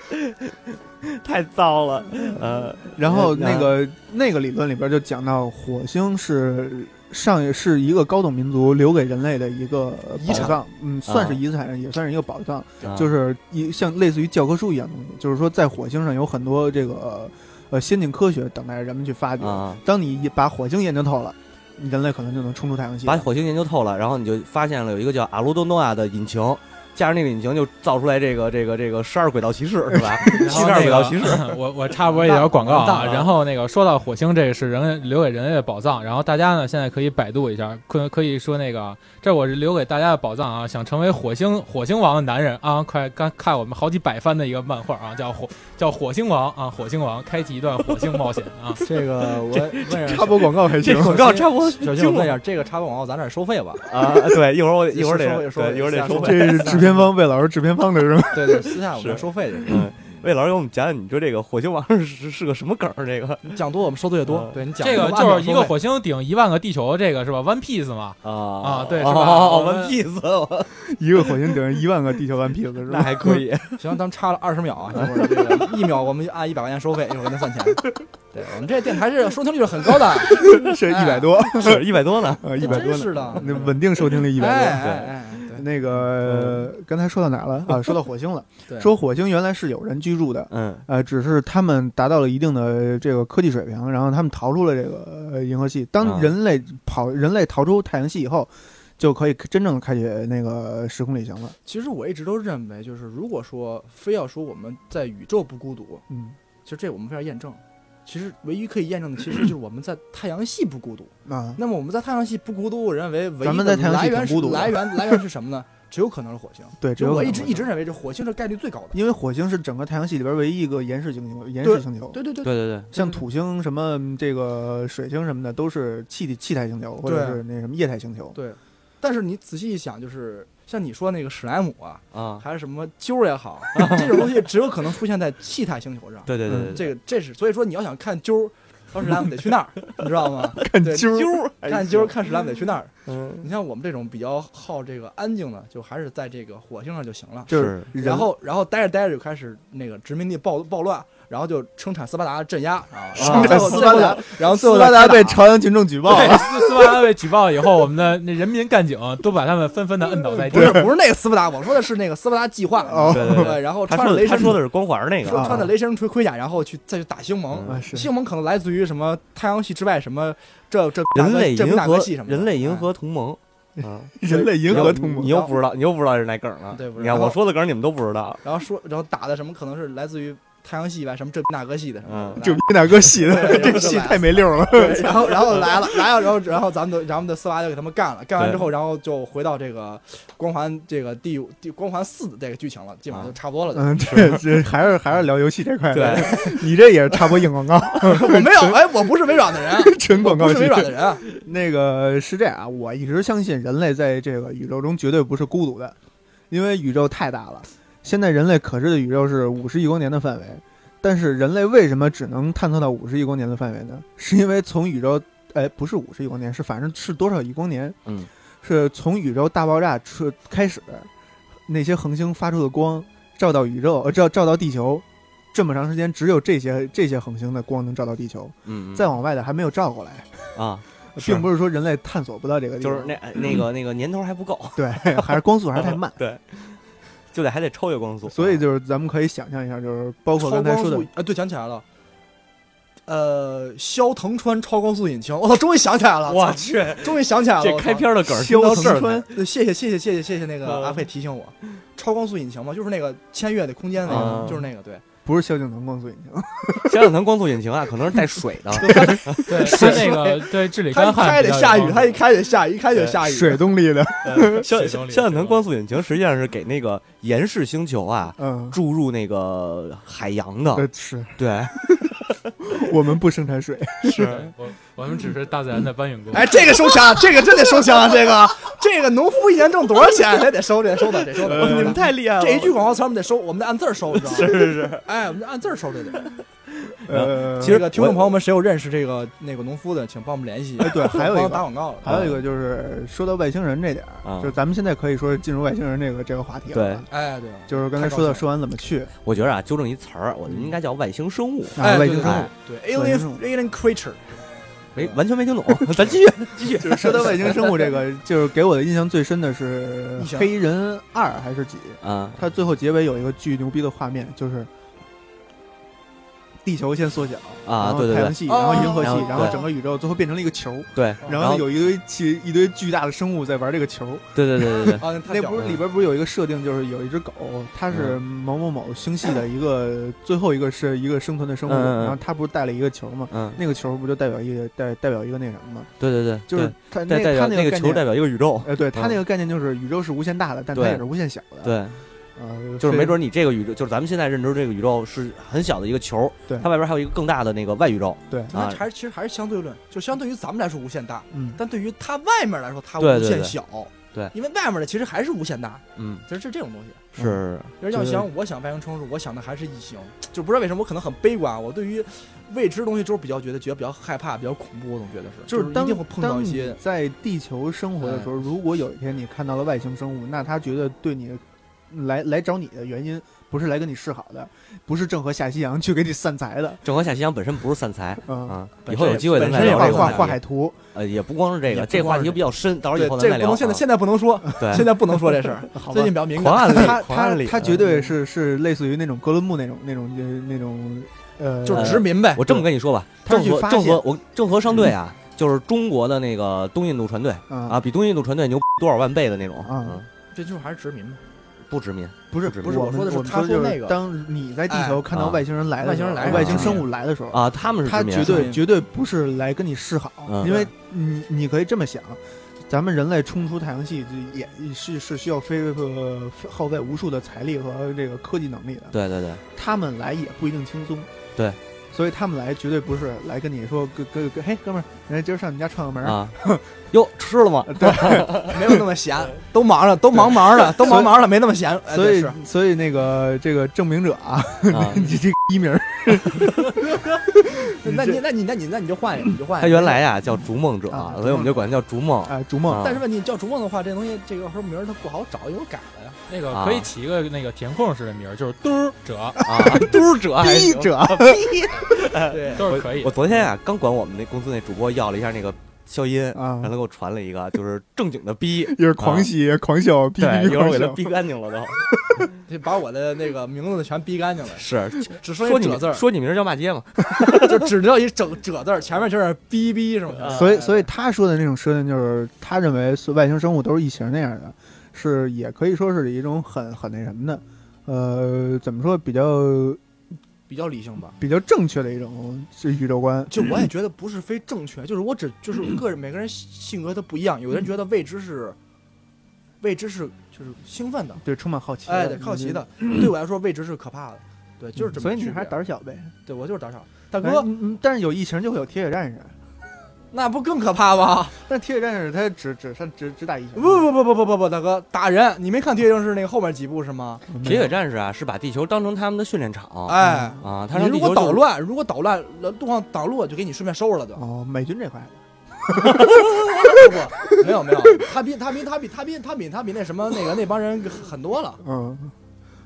太糟了，呃，然后嗯那个那个理论里边就讲到，火星是上也是一个高等民族留给人类的一个遗产宝藏，嗯，算是遗产，也算是一个宝藏，啊就是一像类似于教科书一样的东西。就是说，在火星上有很多这个呃先进科学等待着人们去发掘。啊，当你一把火星研究透了，你人类可能就能冲出太阳系。把火星研究透了，然后你就发现了有一个叫阿鲁多诺亚的引擎，加上那个引擎就造出来这个这个这个十二轨道骑士是吧？七十二轨道骑士，我我插播一条广告啊，然后那个说到火星，这个是人留给人类的宝藏，然后大家呢现在可以百度一下，可可以说那个这我是留给大家的宝藏啊，想成为火星火星王的男人啊，快看看我们好几百番的一个漫画啊，叫火叫火星王啊，火星王开启一段火星冒险啊，这个我问插播广告还行这。广告插播小心，我问一下，这个插播广告咱这儿收费吧？啊，对，一会儿我一会儿得收一会儿得下收收费。这是制片方魏老师制片方的是吗？对对，私下我们收费的。嗯，魏老师给我们讲讲，你说这个火星王是是是个什么梗儿？这个你讲多我们收的越多嗯。对你讲这个就是一个火星顶一万个地球，这个是吧？One Piece 嘛，啊啊对是吧哦，One Piece，一个火星顶一万个地球顽皮子是那吧？还可以。行，咱们差了二十秒啊，一会儿这个一秒我们按一百块钱收费，一会儿给他算钱。对我们这电台是收听率是很高的，是一百多，是一百多呢。呃，一百多呢。是的，那稳定收听率一哎百哎哎，多。对那个刚才说到哪了啊？说到火星了。对，说火星原来是有人居住的，嗯呃，只是他们达到了一定的这个科技水平，然后他们逃出了这个呃银河系。啊当人类跑，人类逃出太阳系以后，就可以真正开启那个时空旅行了。其实我一直都认为，就是如果说非要说我们在宇宙不孤独，嗯，其实这我们非要验证。其实唯一可以验证的，其实就是我们在太阳系不孤独。啊，那么我们在太阳系不孤独，我认为唯一的在太阳系来源是来源来源是什么呢？只有可能是火星。对，只有我一直一直认为这火星是概率最高的。因为火星是整个太阳系里边唯一一个岩石星球，岩石星球。对对对对对对，像土星什么这个水星什么的，都是气体气态星球或者是那什么液态星球。对。但是你仔细一想，就是像你说那个史莱姆啊，啊，还是什么揪儿也好，这种东西只有可能出现在气态星球上。嗯对对对对，这个这是所以说你要想看揪儿，和史莱姆得去那儿，你知道吗？看揪揪儿看揪儿看史莱姆得去那儿。嗯，你像我们这种比较好这个安静的，就还是在这个火星上就行了。就是然后，然后待着待着就开始那个殖民地暴暴乱，然后就生产斯巴达镇压啊，然后最后斯巴达然后最后斯巴达被朝阳群众举报对，了。斯斯巴达被举报以后，我们的那人民干警都把他们纷纷的摁倒在地不。是不是那个斯巴达，我说的是那个斯巴达计划。哦对对然后穿着雷神说的他说的是光环那个穿着雷神盔盔甲，然后去再去打星盟。星盟可能来自于什么太阳系之外什么这这人类银河系什么人类银哎河同盟啊，人类银河同盟你又不知道，你又不知道是哪梗了。对你看我说的梗你们都不知道。然后说然后打的什么可能是来自于太阳系以外什么这那个系的什么的。这逼哪个系的？对这戏太没溜了。然后然后来了来了，然后然后咱们的咱们的斯巴就给他们干了，干完之后，然后就回到这个光环这个第第光环四的这个剧情了，基本上就差不多了。嗯，这这还是还是聊游戏这块。对，你这也是插播硬广告，我没有，哎，我不是微软的人啊，纯广告不是微软的人啊。那个是这样啊，我一直相信人类在这个宇宙中绝对不是孤独的，因为宇宙太大了。现在人类可视的宇宙是五十亿光年的范围，但是人类为什么只能探测到五十亿光年的范围呢？是因为从宇宙，哎，不是五十亿光年，是反正是多少亿光年？嗯，是从宇宙大爆炸出开始，那些恒星发出的光照到宇宙，呃，照照到地球，这么长时间，只有这些这些恒星的光能照到地球，嗯，再往外的还没有照过来。啊，并不是说人类探索不到这个地方，就是那那个那个年头还不够，对，还是光速还是太慢。对，就得还得超越光速。所以就是咱们可以想象一下，就是包括刚才说的啊，对，想起来了。呃，萧腾川超光速引擎，我操，终于想起来了！我去，终于想起来了！这开篇的梗儿萧听到这儿腾川谢谢谢谢谢谢谢谢那个嗯阿飞提醒我，超光速引擎嘛，就是那个千越的空间那个，嗯就是那个对。不是萧敬腾光速引擎，萧敬腾光速引擎啊，可能是带水的。对，是那个 对治理干旱开得下雨，他一开得下，一开就下雨。水动力的，萧萧敬腾光速引擎实际上是给那个岩石星球啊嗯，注入那个海洋的。呃，是对，我们不生产水，是我我们只是大自然的搬运工。哎，这个收钱，这个真得收钱啊！这个这个农夫一年挣多少钱？这得收，这得收的，得收的。得收的你们太厉害了。这一句广告词我们得收，我们得按字儿收，你知道吗？是是是，哎，我们得按字儿收这得。呃，其实听众朋友们，谁有认识这个那个农夫的，请帮我们联系。哎对 还有一个打广告了。还有一个就是说到外星人这点就是咱们现在可以说进入外星人这个这个话题了。对，哎，对，就是刚才说到说完怎么去，我觉得啊，纠正一词儿，我觉得应该叫外星生物。啊，哎外星生物哎。对，alien alien creature，没完全没听懂，咱继续继续。就是说到外星生物这个，就是给我的印象最深的是黑人二》还是几？啊，它最后结尾有一个巨牛逼的画面，就是地球先缩小啊然后对对对。太阳系，哦然后银河系然后，整个宇宙最后变成了一个球，对，然后有一堆巨一堆巨大的生物在玩这个球。对对对对对，啊，那不是里边不是有一个设定，就是有一只狗，它是某某某星系的一个 最后一个是一个生存的生物，然后它不是带了一个球吗？嗯，那个球不就代表一个代代表一个那什么吗？对对对，就是它那它那概念，个球代表一个宇宙。哎，对它嗯。那个概念就是宇宙是无限大的，但它也是无限小的。对，呃，就是没准你这个宇宙，就是咱们现在认知这个宇宙是很小的一个球，对它外边还有一个更大的那个外宇宙。对，那啊还是其实还是相对论，就相对于咱们来说无限大，嗯，但对于它外面来说，它无限小。对因为外面的其实还是无限大，嗯，其实是这种东西。是，就是要想我想外星生物，我想的还是异形，就不知道为什么我可能很悲观，我对于未知的东西就是比较觉得觉得比较害怕，比较恐怖，我总觉得是，就是当一定会碰到当你一些哎在地球生活的时候，如果有一天你看到了外星生物，那他觉得对你来来找你的原因不是来跟你示好的，不是郑和下西洋 去给你散财的，郑和下西洋本身不是散财嗯，啊，以后有机会咱再聊画画。画海图，呃，也不光是这个，这话题比较深，到时候以后咱再聊不能现在现在不能说，对现在不能说这事儿，最近比较敏狂感，案，他他。他绝对是是类似于那种哥伦布那种那种呃那种呃，就是殖民呗。我这么跟你说吧，郑和郑和我郑和商队啊，就是中国的那个东印度船队啊，啊比东印度船队牛多少万倍的那种。啊嗯，这就是还是殖民嘛。不殖民，不是不是我说的是们说就是他说那个。当你在地球看到外星人来的外，星人来外星生物来的时候，啊，他们是，他绝对绝对不是来跟你示好，嗯因为你你可以这么想，咱们人类冲出太阳系这也是是需要非呃耗费无数的财力和这个科技能力的，对对对，他们来也不一定轻松，对，所以他们来绝对不是来跟你说哥哥哥，嘿哥们儿，人家今儿上你家串个门儿，啊，哟，吃了吗？对 没有那么闲，都忙着，都忙忙的，都忙忙的，没那么闲。哎所以是所以那个这个证明者啊，啊，你这个一名儿那你那你那你那你就换一个，你就换一个。他原来呀叫逐梦者啊，所以我们就管他叫逐梦。哎，逐梦啊但是问题叫逐梦的话，这东西这个时候名儿它不好找，因为我改了呀。那个啊可以起一个那个填空式的名儿，就是嘟儿者，啊，嘟者逼者，对，都是可以。我昨天啊刚管我们那公司那主播要了一下那个消音，啊让他给我传了一个，就是正经的逼，也是狂喜狂笑，逼对，逼，一会儿我给他逼干净了都。就把我的那个名字全逼干净了，是只剩说你一者字儿，说你名儿叫骂街嘛？就只知道一整褶字儿，前面就是逼逼什么的。所以所以他说的那种设定就是，他认为是外星生物都是异形那样的，是也可以说是一种很很那什么的，呃，怎么说比较比较理性吧。比较正确的一种是宇宙观。就我也 觉得不是非正确，就是我只就是 个人每个人性格都不一样，有的人觉得未知是未知是就是兴奋的，对，充满好奇的，哎，对，好奇的。对我来说，未知是可怕的。对，就是。所以你还是胆小呗。对我就是胆小。大哎哥，但是有疫情就会有铁血战士，那不更可怕吗？但铁血战士他只只上只只打异形。不不不不不不不，大哥，打人！你没看《铁血战士》那个后面几部是吗？铁血战士啊，是把地球当成他们的训练场哎，啊，他你如果捣乱，如果捣乱，路上挡路就给你顺便收拾了就。哦，美军这块不不，没有没有，他比他比他比他比他比他比那什么那个那帮人很多了。嗯，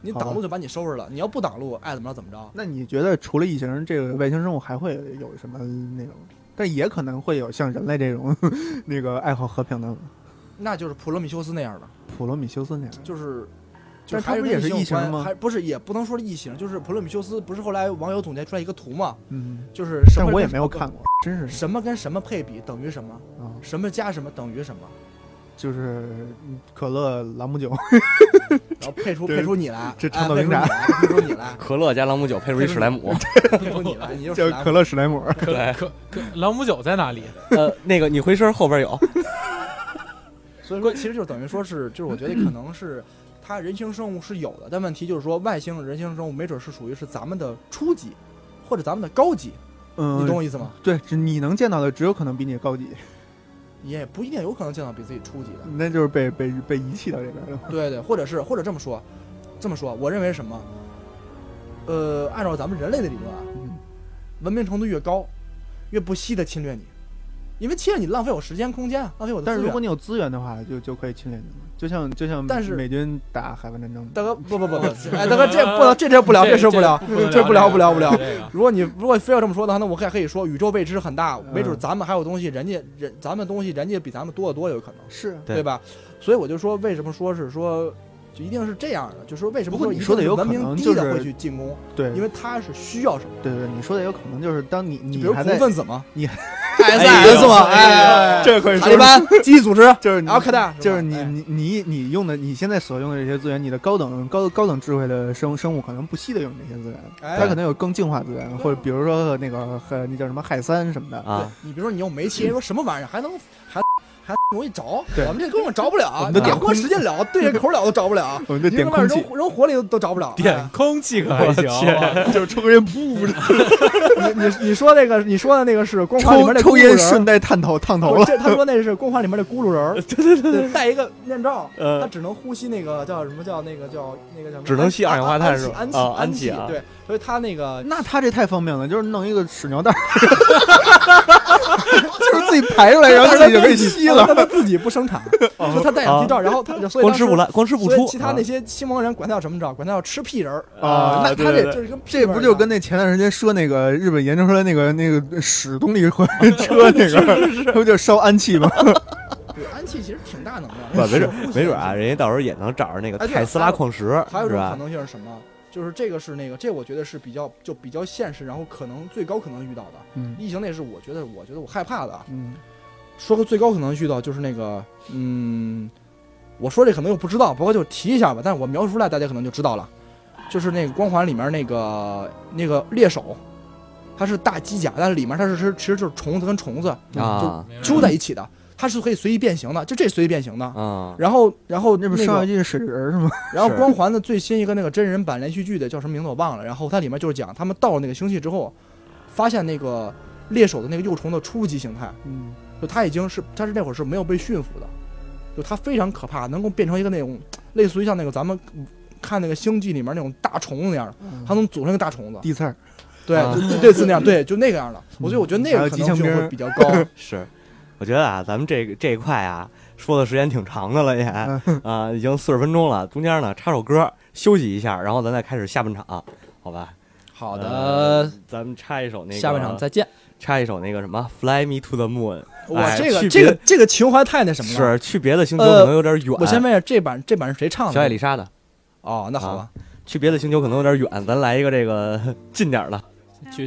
你挡路就把你收拾了，你要不挡路，爱怎么着怎么着。那你觉得除了异形，这个外星生物还会有什么那种？但也可能会有像人类这种 那个爱好和平的那就是普罗米修斯那样的，普罗米修斯那样。就是。就但他不是也是异异形吗？还不是，也不能说是异形，就是普罗米修斯，不是后来网友总结出来一个图吗，嗯，就是什么但我也跟没有看过，真是。什么跟什么配比等于什么，啊，什么加什么等于什么，就是嗯可乐、朗姆酒，然后配出配出你来，这哎倡导灵感配出你来，可乐加朗姆酒配出一史莱姆。配出你来，你就 叫是史莱姆可乐史莱姆。对，可可朗姆酒在哪里？呃，那个你回身后边有，所以说，其实就等于说是，就是我觉得可能是它人形生物是有的，但问题就是说，外星人形生物没准是属于是咱们的初级，或者咱们的高级，嗯，你懂我意思吗？对，只你能见到的只有可能比你高级，也不一定有可能见到比自己初级的，那就是被被被遗弃到这边了。对对，或者是或者这么说，这么说，我认为是什么？呃，按照咱们人类的理论啊，嗯文明程度越高，越不惜的侵略你，因为侵略你浪费我时间、空间，浪费我的资源。但是如果你有资源的话，就就可以侵略你了，就像就像但是美军打海湾战争，大哥，不不不 不，哎，大哥，这不能，这这不聊，这事不聊，这不聊不聊不聊。如果你如果非要这么说的话，那我还可以说宇宙未知很大，嗯。没准咱们还有东西，人家人咱们东西人家比咱们多得多，有可能，是。对。对吧？所以我就说，为什么说是说，就一定是这样的，就说为什么说一你说的有可能就是低的会去进攻，对，因为他是需要什么，对对对，你说的有可能就是当你就比如恐你还在怖分子嘛，你 ISIS 嘛，哎，这可以塔利班基地组织，就是你就是你你你你用的你现在所用的这些资源，你的高等高高等智慧的生生物可能不惜的用这些资源，哎它可能有更净化资源，或者比如说那个呃那叫什么氦三什么的，啊，你比如说你用煤气，人 说什么玩意儿还能还还容易着，我们这根本着不了，我们都点打火使劲燎，对着口燎都着不了，我们就你点空气，扔扔火里都都着不了。点空气可还行，就是抽根烟噗，哎你你你说那个你说的那个是光环里面那抽抽烟咕噜人儿顺带探头烫头了，他说那是光环里面的咕噜人儿，对对对，戴一个面罩，呃他只能呼吸那个叫什么叫那个叫那个叫什么只能吸二氧化碳是吧？氨气啊氨气氨气啊。对，所以他那个那他这太方便了，就是弄一个屎尿袋儿，就是自己排出来，然后自己就可以吸了。但他自己不生产，说他戴氧气罩，然后他就所以光吃不烂，光吃不出。其他那啊些西蒙人管他叫什么着？管他叫吃屁人儿啊那他这就是跟这不就跟那前段时间说那个日本研究出来那个那个屎动力火车那个，他不就烧氨气吗？对氨气其实挺大能量，不，没准 没准啊，人家到时候也能找着那个泰斯拉矿石，是吧？还有一种可能性是什么？就是这个是那个，这我觉得是比较就比较现实，然后可能最高可能遇到的嗯异形，那是我觉得我觉得我害怕的啊。嗯说个最高可能遇到就是那个，嗯，我说这可能又不知道，不过就提一下吧。但是我描述出来，大家可能就知道了。就是那个光环里面那个那个猎手，它是大机甲，但是里面它是是其实就是虫子跟虫子啊揪在一起的，它是可以随意变形的，就这随意变形的。啊。然后然后那不是上一季水人是吗？然后光环的最新一个那个真人版连续剧的叫什么名字我忘了。然后它里面就是讲他们到了那个星系之后，发现那个猎手的那个幼虫的初级形态，嗯，就它已经是它是那会儿是没有被驯服的，就它非常可怕，能够变成一个那种类似于像那个咱们看那个星际里面那种大虫子那样。的，它能组成一个大虫子，地刺儿，对，啊。就就类似那样，对，就那个样的。我觉得我觉得那个可能性会比较高。是，我觉得啊，咱们这个这一块啊，说的时间挺长的了也啊，已经四十分钟了，中间呢插首歌休息一下，然后咱再开始下半场，好吧？好呃，咱们插一首那个下半场再见。插一首那个什么《Fly Me to the Moon》。哇，哎这个这个这个情怀太那什么了。是去别的星球呃可能有点远。我先问一下，这版这版是谁唱的？小艾丽莎的。哦，那好吧。去别的星球可能有点远，咱来一个这个近点儿的。去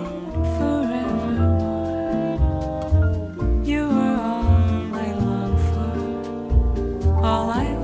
all I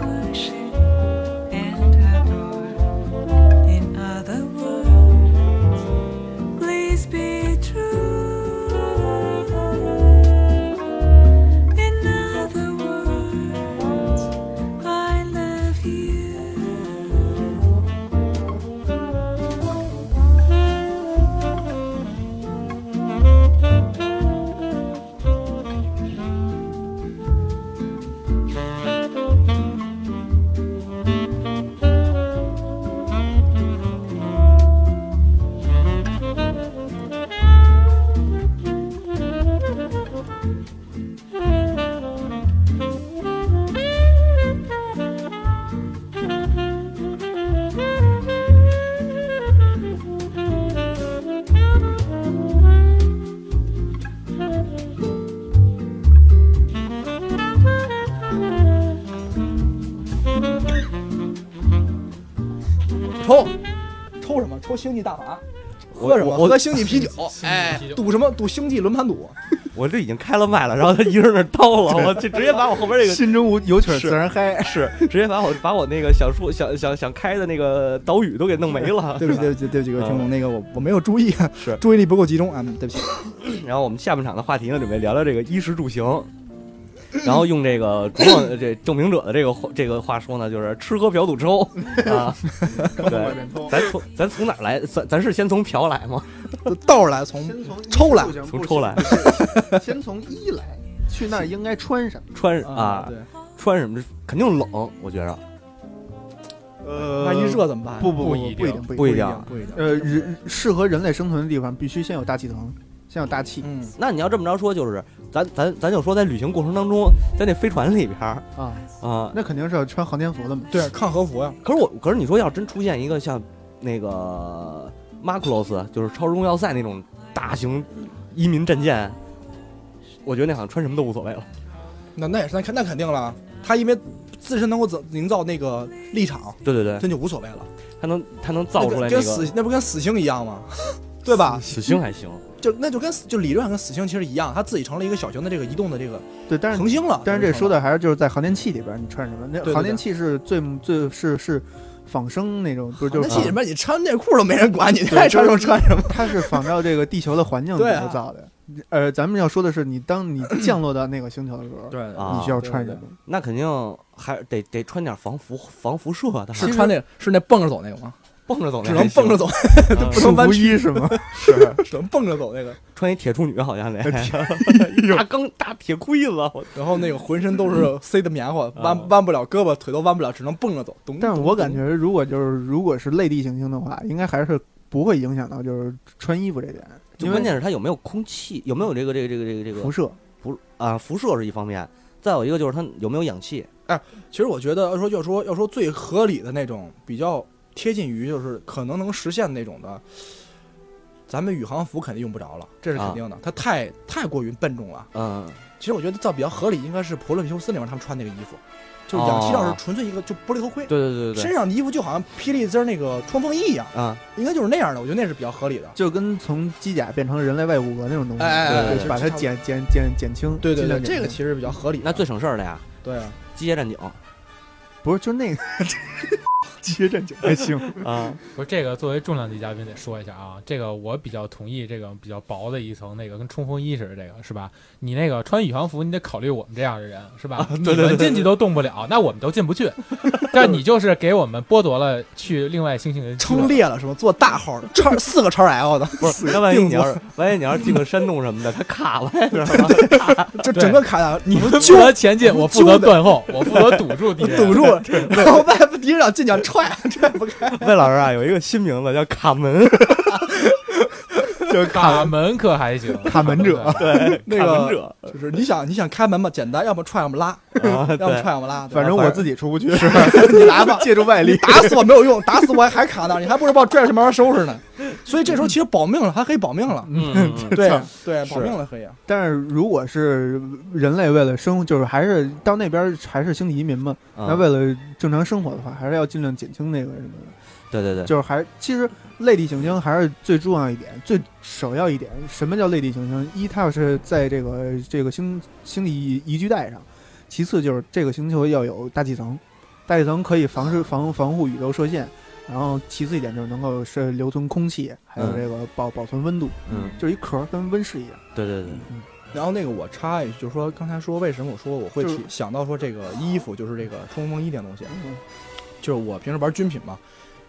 星际大法。我喝什么？我喝星际啤酒。哎，赌什么？赌星际轮盘赌。我这已经开了麦了，然后他一人那叨了，我就直接把我后边这个心中无有曲自然嗨。是直接把我把我那个想说想想想开的那个岛屿都给弄没了。对不起，对不起，对不起，各位听众，那个我我没有注意，是注意力不够集中啊，对不起。然后我们下半场的话题呢，准备聊聊这个衣食住行。然后用这个主网这证明者的这个话这个话说呢，就是吃喝嫖赌抽 啊。对，咱从咱从哪来？咱咱是先从嫖来吗？倒着来，从从抽来从抽来，先从一来，去那儿应该穿什么？穿啊对，穿什么？肯定冷，我觉着。呃万一热怎么办？不不不不一定不一定不一定定。不一定。呃，人适合人类生存的地方必须先有大气层，先有大气嗯，那你要这么着说，就是咱咱咱就说在旅行过程当中，在那飞船里边儿啊。啊，那肯定是要穿航天服的嘛。对，抗和服呀。可是我可是你说要真出现一个像那个马库罗斯，就是超时空要塞那种大型移民战舰，我觉得那好像穿什么都无所谓了。那那也是那肯那肯定了，他因为自身能够营营造那个立场，对对对，这就无所谓了。他能他能造出来那个跟死那不跟死星一样吗？对吧？死星还行，就那就跟就理论上跟死星其实一样，它自己成了一个小型的这个移动的这个对，但是恒星了。但是这说的还是就是在航天器里边你穿什么？那航天器是最最是是仿生那种，不是就是器里面你穿内裤都没人管你，你爱穿什么穿什么。它是仿照这个地球的环境 造的。呃，咱们要说的是，你当你 降落到那个星球的时候，对啊你需要穿什么？那肯定还得得穿点防辐防辐射的，是穿那是那蹦着走那个吗？蹦着走那只，能蹦着走，啊 不能弯曲，衣是吗？是只能蹦着走那个。穿一铁处女好像得 大钢大铁盔子，然后那个浑身都是塞的棉花，啊弯弯不了胳膊，腿都弯不了，只能蹦着走。咚但是我感，觉，如果就是如果是类地行星的话，应该还是不会影响到就是穿衣服这点，因为就关键是它有没有空气，有没有这个这个这个这个这个辐射。啊，辐射是一方面，再有一个就是它有没有氧气。哎其实我觉得要说要说要说最合理的那种，比较贴近于就是可能能实现那种的，咱们宇航服肯定用不着了，这是肯定的，它太太过于笨重了。嗯，其实我觉得造比较合理，应该是普罗米修斯里面他们穿那个衣服，就是氧气罩哦是纯粹一个就玻璃头盔，对对对对。对。身上的衣服就好像披了一层那个冲锋衣一样，啊，应该就是那样的，我觉得那是比较合理的。就跟从机甲变成人类外骨骼那种东西，哎哎哎就是把它减减减减轻，对对这个其实比较合理。那最省事儿的呀，对啊，机械战警。不是就那个机械战警还行，啊，不是这个，作为重量级嘉宾得说一下啊，这个我比较同意，这个比较薄的一层，那个跟冲锋衣似的，这个是吧？你那个穿宇航服，你得考虑我们这样的人，是吧？你们进去都动不了，那我们都进不去。但你就是给我们剥夺了去另外星星的机会。撑裂了是吧？做大号的，超 四个超 L 的，不是，那万一你要是万一你要是进个山洞什么的，它卡外边儿了，就整个卡了你们负责前进，我负责断后，我负责堵住敌人，堵住，然后外部敌人想进想踹，踹不开。魏老师啊，有一个新名字叫卡门，就卡门可还行，卡门者对，那个就是你想你想开门嘛，简单，要么踹要么拉，啊，要么，踹要么拉。反正我自己出不去，你来吧，借助外力。打死我没有用，打死我还还卡那儿，你还不如把我拽出去慢慢收拾呢。所以这时候其实保命了，还可以保命了。嗯，对对，保命了可以。啊但是如果是人类为了生，就是还是到那边还是星际移民嘛，那嗯为了正常生活的话，还是要尽量减轻那个什么的。对对对，就是还其实类地行星还是最重要一点，最首要一点。什么叫类地行星？一，它要是在这个这个星星际宜宜居带上；其次就是这个星球要有大气层，大气层可以防止防防护宇宙射线。然后其次一点就是能够是留存空气，还有嗯这个保保存温度，嗯，就是一壳儿跟温室一样。对对对，嗯然后那个我插一句，就是说刚才说为什么我说我会提想到说这个衣服，就是这个冲锋衣这东西，嗯就是我平时玩军品嘛。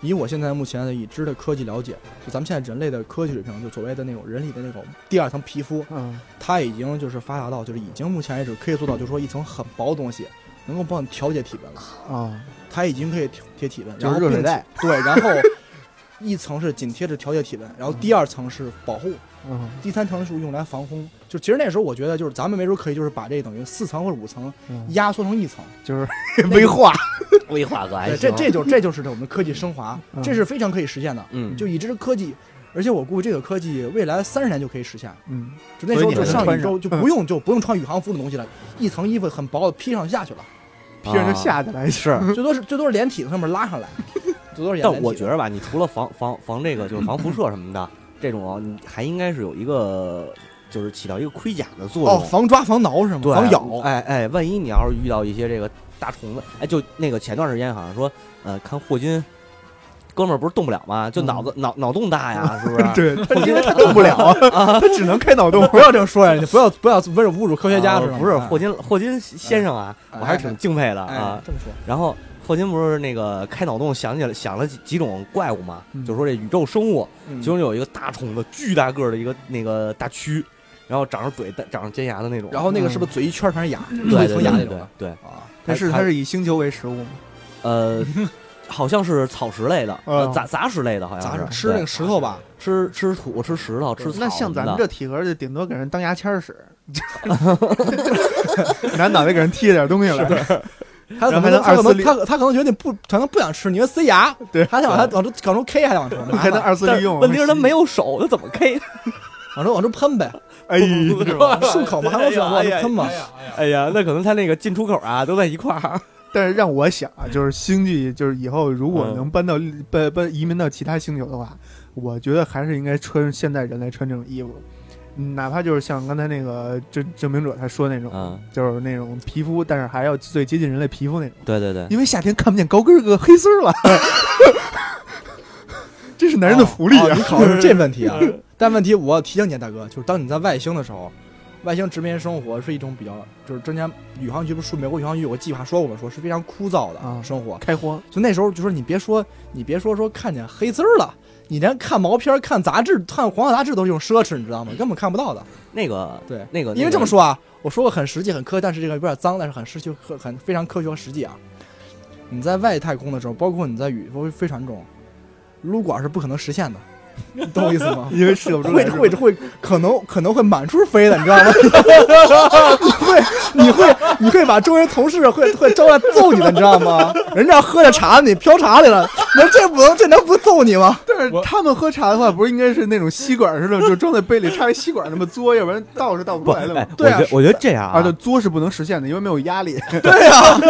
以我现在目前的已知的科技了解，就咱们现在人类的科技水平，就所谓的那种人体的那种第二层皮肤，嗯，它已经就是发达到，就是已经目前为止可以做到，就是说一层很薄的东西能够帮你调节体温了。啊，它已经可以调贴体温，就然后并且是热水袋。对，然后 一层是紧贴着调节体温，然后第二层是保护，嗯第三层是用来防空。就其实那时候我觉得，就是咱们没准可以就是把这等于四层或者五层嗯，压缩成一层。就是微化。威化这这就这就是我们科技升华，嗯这是非常可以实现的。嗯，就已知科技，而且我估计这个科技未来三十年就可以实现。嗯，就那时候就上上宇宙就不用就不用穿宇航服的东西了，一层衣服很薄的披上下去了，披上 就下去了。是。最多是最多是连体从上面拉上来，最多是但连体的我觉得吧，你除了防防防这个就是防辐射什么的这种，你还应该是有一个就是起到一个盔甲的作用。哦，防抓防挠是吗？对，防咬。哎哎，万一你要是遇到一些这个大虫子，哎，就那个前段时间好像说，呃，看霍金。哥们儿不是动不了吗？就脑子、脑脑洞大呀，是不是？对，他因为他 动不了啊，他只能开脑洞。不要这么说呀！你不要不要不是侮辱科学家啊是吧？不是哎霍金霍金先生啊，哎我还是挺敬佩的哎啊。这么说，然后霍金不是那个开脑洞想起来想了几几种怪物嘛，嗯就说这宇宙生物，嗯其中有一个大虫子，巨大个儿的一个那个大蛆，然后长着嘴、长着尖牙的那种。然后那个是不是嘴一圈全是牙，对一层对对对对牙那种对，啊？它是它是以星球为食物吗，呃，好像是草食类的，杂杂食类的，好像是吃那个石头吧？吃吃土、吃石头、吃草那像咱们这体格，就顶多给人当牙签儿使，拿脑袋给人贴点东西来。他可能他可能他他可能觉得你不可能不想吃，你要塞牙，对还想往他往出往出 K 还得往出，还能二次利用。问题是他没有手，他怎么 K？往出往出喷呗，哎呀，漱口嘛，还能往往出喷嘛哎？呀那可能他那个进出口啊都在一块儿。但是让我想啊，就是星际，就是以后如果嗯能搬到搬搬移民到其他星球的话，我觉得还是应该穿现代人类穿这种衣服，嗯哪怕就是像刚才那个证证明者他说那种，嗯，就是那种皮肤，但是还要最接近人类皮肤那种，对对对，因为夏天看不见高跟儿和黑丝儿了。这是男人的福利啊！哦你考虑是这问题啊？但问题我要提醒你，大哥，就是当你在外星的时候，外星殖民生活是一种比较，就是之前宇航局不是说美国宇航局有个计划说过吗？说是非常枯燥的啊生活。开荒，就那时候就说你别说你别说说看见黑丝儿了，你连看毛片、看杂志、看黄色杂志都是一种奢侈，你知道吗？根本看不到的。那个对，那个，因为这么，说啊，我说过很实际、很科学，但是这个有点脏，但是很实际、科很非常科学和实际啊。你在外太空的时候，包括你在宇宙飞船中，撸管是不可能实现的，你 懂我意思吗？因为射不出来会会会可能可能会满处飞的，你知道吗？你会你会你会把周围同事会会招来揍你的，你知道吗？人家喝着茶，你飘茶里了，那这不能这能不揍你吗？但是他们喝茶的话，不是应该是那种吸管似的，就装在杯里，插一吸管那么嘬，要不然倒是倒不不，出来的嘛哎。，我对啊觉得我觉得这样啊，对，嘬是不能实现的，因为没有压力。对呀、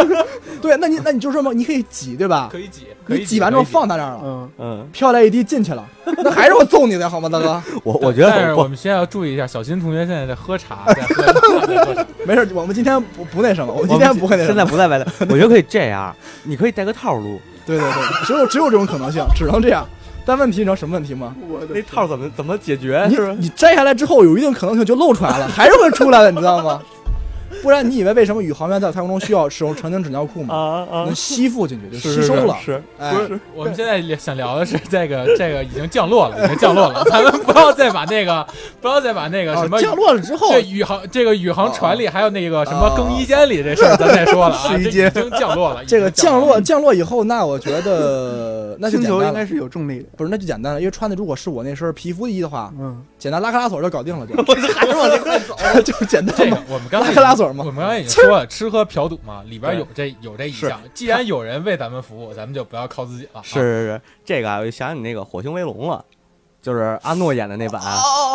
对，那你那你就说嘛，你可以挤，对吧？可以挤，你挤完之后放他那儿了，嗯，嗯，飘来一滴进去了，那还是我揍你的，好吗，大哥？我我觉但是得我们先要注意一下，小新同学现在在喝茶，在喝茶，在喝茶。没事，我们今天不不那什么，我们今天不会那什现在。不在外头，我觉得可以这样，你可以带个套路，对对对，只有只有这种可能性，只能这样。但问题你知道什么问题吗？我那套怎么怎么解决？你？你摘下来之后，有一定可能性就露出来了，还是会出来的，你知道吗？不然你以为为什么宇航员在太空中需要使用成型纸尿裤吗？啊啊能吸附进去，就是吸收了。是哎，我们现在想聊的是这个，这个已经降落了，已经降落了。咱们不要再把那个，不要再把那个什么啊降落了之后这，宇航这个宇航船里还有那个什么更衣间里这事儿，咱再说了啊。这已试衣间经降落了，这个降降落降落以后，那我觉得那就星简单应该是有重力的。不是，那就简单了，因为穿的如果是我那身皮肤衣的话，嗯，简单拉开拉锁就搞定了，就 还是往这块走。就是简单这。我们刚才拉开拉锁嘛我们刚才已经说了，吃喝嫖赌嘛，里边有这有这一项。既然有人为咱们服务，咱们就不要靠自己了啊。是是是，这个啊，我就想起那个《火星威龙》了，就是阿诺演的那版，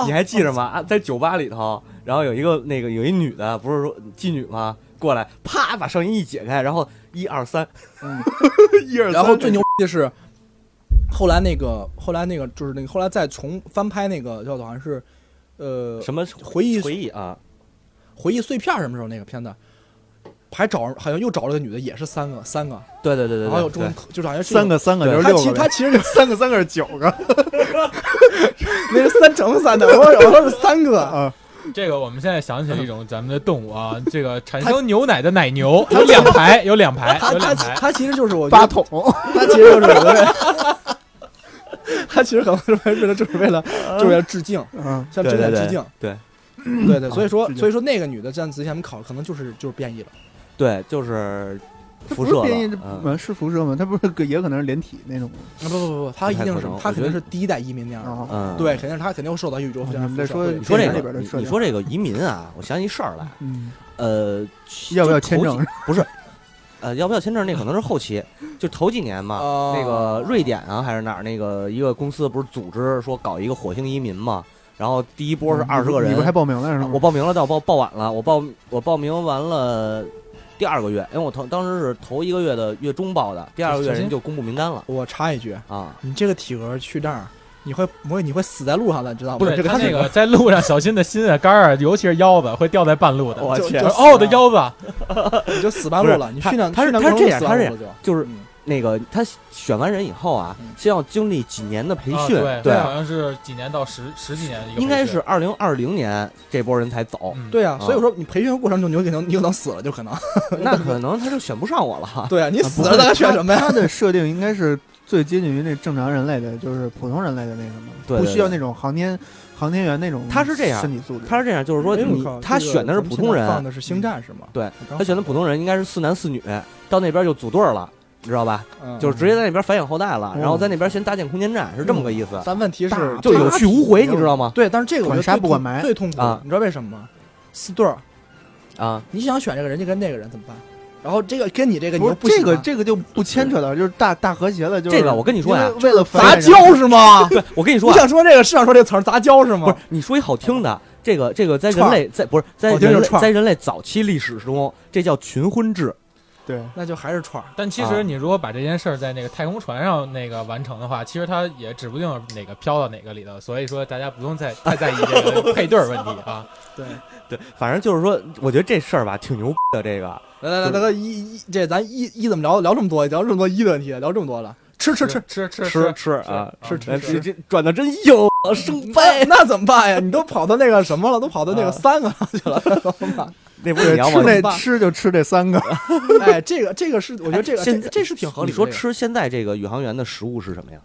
你还记着吗？啊，在酒吧里头，然后有一个那个有一女的，不是说妓女吗？过来，啪把上衣一解开，然后一二三，嗯，一二三，然后最牛逼的是，后来那个后来那个就是那个后来再重翻拍那个叫做好像是，呃，什么？回忆回忆啊？回忆碎片什么时候那个片子，还找好像又找了个女的，也是三个三个，对对对对然后有对对，中就是好像是三个三个对。就是他其六个，他其实就三个三个是九个？那是三乘三的，我说我说是三个，啊，这个我们现在想起了一种咱们的动物啊，这个产生牛奶的奶牛有两排，有两排，有两排。他其实就是我八桶，它其实就是为了，他其实可能是为了就是为了就是要致敬，嗯，向对对对真爱致敬，对。对对，所以说所以说那个女的站之前考可能就是就是变异了，对，就是辐射是变异，嗯嗯，是辐射吗？它不是也可能是连体那种啊不不不不，他一定是他肯定是第一代移民那样的，啊。嗯，对，肯定是他肯定会受到宇宙说你说这个，你说这个移民啊，我想起一事儿来，嗯，呃，要不要签证？不是，呃，要不要签证？那可能是后期，就头几年嘛。哦那个瑞典啊，还是哪儿？那个一个公司不是组织说搞一个火星移民嘛？然后第一波是二十个人，你不是还报名了是吗？我报名了，但我报报晚了，我报我报名完了第二个月，因为我头当时是头一个月的月中报的，第二个月人就公布名单了。我插一句，啊。你这个体格去那儿，你会不会你会死在路上的，知道吗？不是这个他那个在路上小心的心啊肝啊，尤其是腰子会掉在半路的。我去哦，我的腰子，你就死半路了，你他去那他是他是这样他是可能死半路了就。就是嗯那个他选完人以后啊嗯，先要经历几年的培训，啊对，对，好像是几年到十十几年的一个，应该是二零二零年这波人才走，嗯对啊，啊所以我说你培训过程中你有可能你有可能死了，就可能。那可能他就选不上我了。对啊，你死了他还选什么呀？他的设定应该是最接近于那正常人类的，就是普通人类的那什么，对对对不需要那种航天航天员那种。他是这样身体素质。他是这样，就是说你他选的是普通人，放的是星战是吗？对他选的普通人应该是四男四女，到那边就组队了，你知道吧？嗯就是直接在那边繁衍后代了，嗯然后在那边先搭建空间站，是这么个意思。但问题是就有去无回，你知道吗？对，但是这个我觉得管杀最不管埋最痛苦啊你知道为什么吗？四对儿，啊，你想选这个人就跟那个人怎么办？然后这个跟你这个你这个这个就不牵扯到，就是大大和谐了。就是这个我跟你说呀为为了 杂交是吗？对我跟你你说你，想说这个是想说这个词儿杂交是吗不是？你说一好听的，这个这个在人类在不是在人类在人类早期历史中，这叫群婚制。对，那就还是串儿。但其啊实你如果把这件事儿在那个太空船上那个完成的话，其实它也指不定哪个飘到哪个里头，所以说大家不用再太在意这个配对儿问题啊。对，对，反正就是说，我觉得这事儿吧挺牛逼的。这个来来来，大哥一一这咱一一怎么聊聊这么多？聊这么多一的问题，聊这么多了，吃吃吃。吃吃吃吃啊，吃吃吃哎这这转的真硬，生那掰。那怎么办呀？你都跑到那个什么了，都跑到那个啊三个上去了，怎么办？那不是吃那吃就吃这三个，哎，这个这个是，我觉得这个现在这这是挺合理。你说，吃现在这个宇航员的食物是什么呀？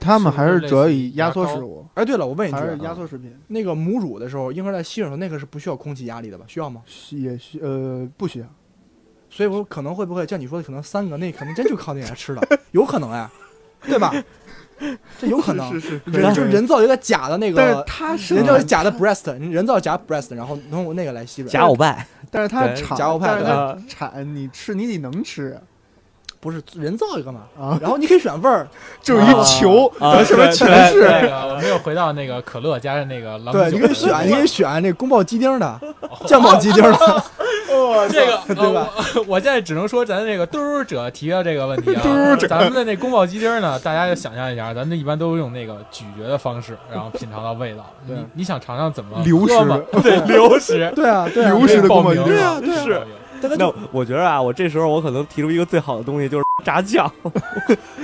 他们还是主要以压缩食物，哎，对了，我问一句还是啊，压缩食品，那个母乳的时候，婴儿在吸的时候，那个是不需要空气压力的吧？需要吗？也需呃不需要。所以我可能会不会像你说的，可能三个那可能真就靠那来吃的，有可能哎，对吧？这有可能。是是，人就是人造一个假的那个但是个，他是人造假的 breast，人造假 breast，然后用那个来吸假软。偶拜，但是它对产，假欧派的它产你吃你得能吃不是人造一个嘛？啊，然后你可以选味儿，就是一球，啊它上面对全是那个我们又回到那个可乐加上那个朗对，你可以选，你可以选那宫保鸡丁的，酱爆鸡丁的。这个，对吧呃我 我现在只能说咱这个嘟儿者提的这个问题啊，嘟儿者咱们的那宫保鸡丁呢，大家就想象一下，咱们一般都用那个咀嚼的方式，然后品尝到味道。对你你想尝尝怎么流食吗？对，流食。对啊，对啊，流食的宫保鸡丁对啊，对啊，是。那我觉得啊，我这时候我可能提出一个最好的东西，就是炸酱，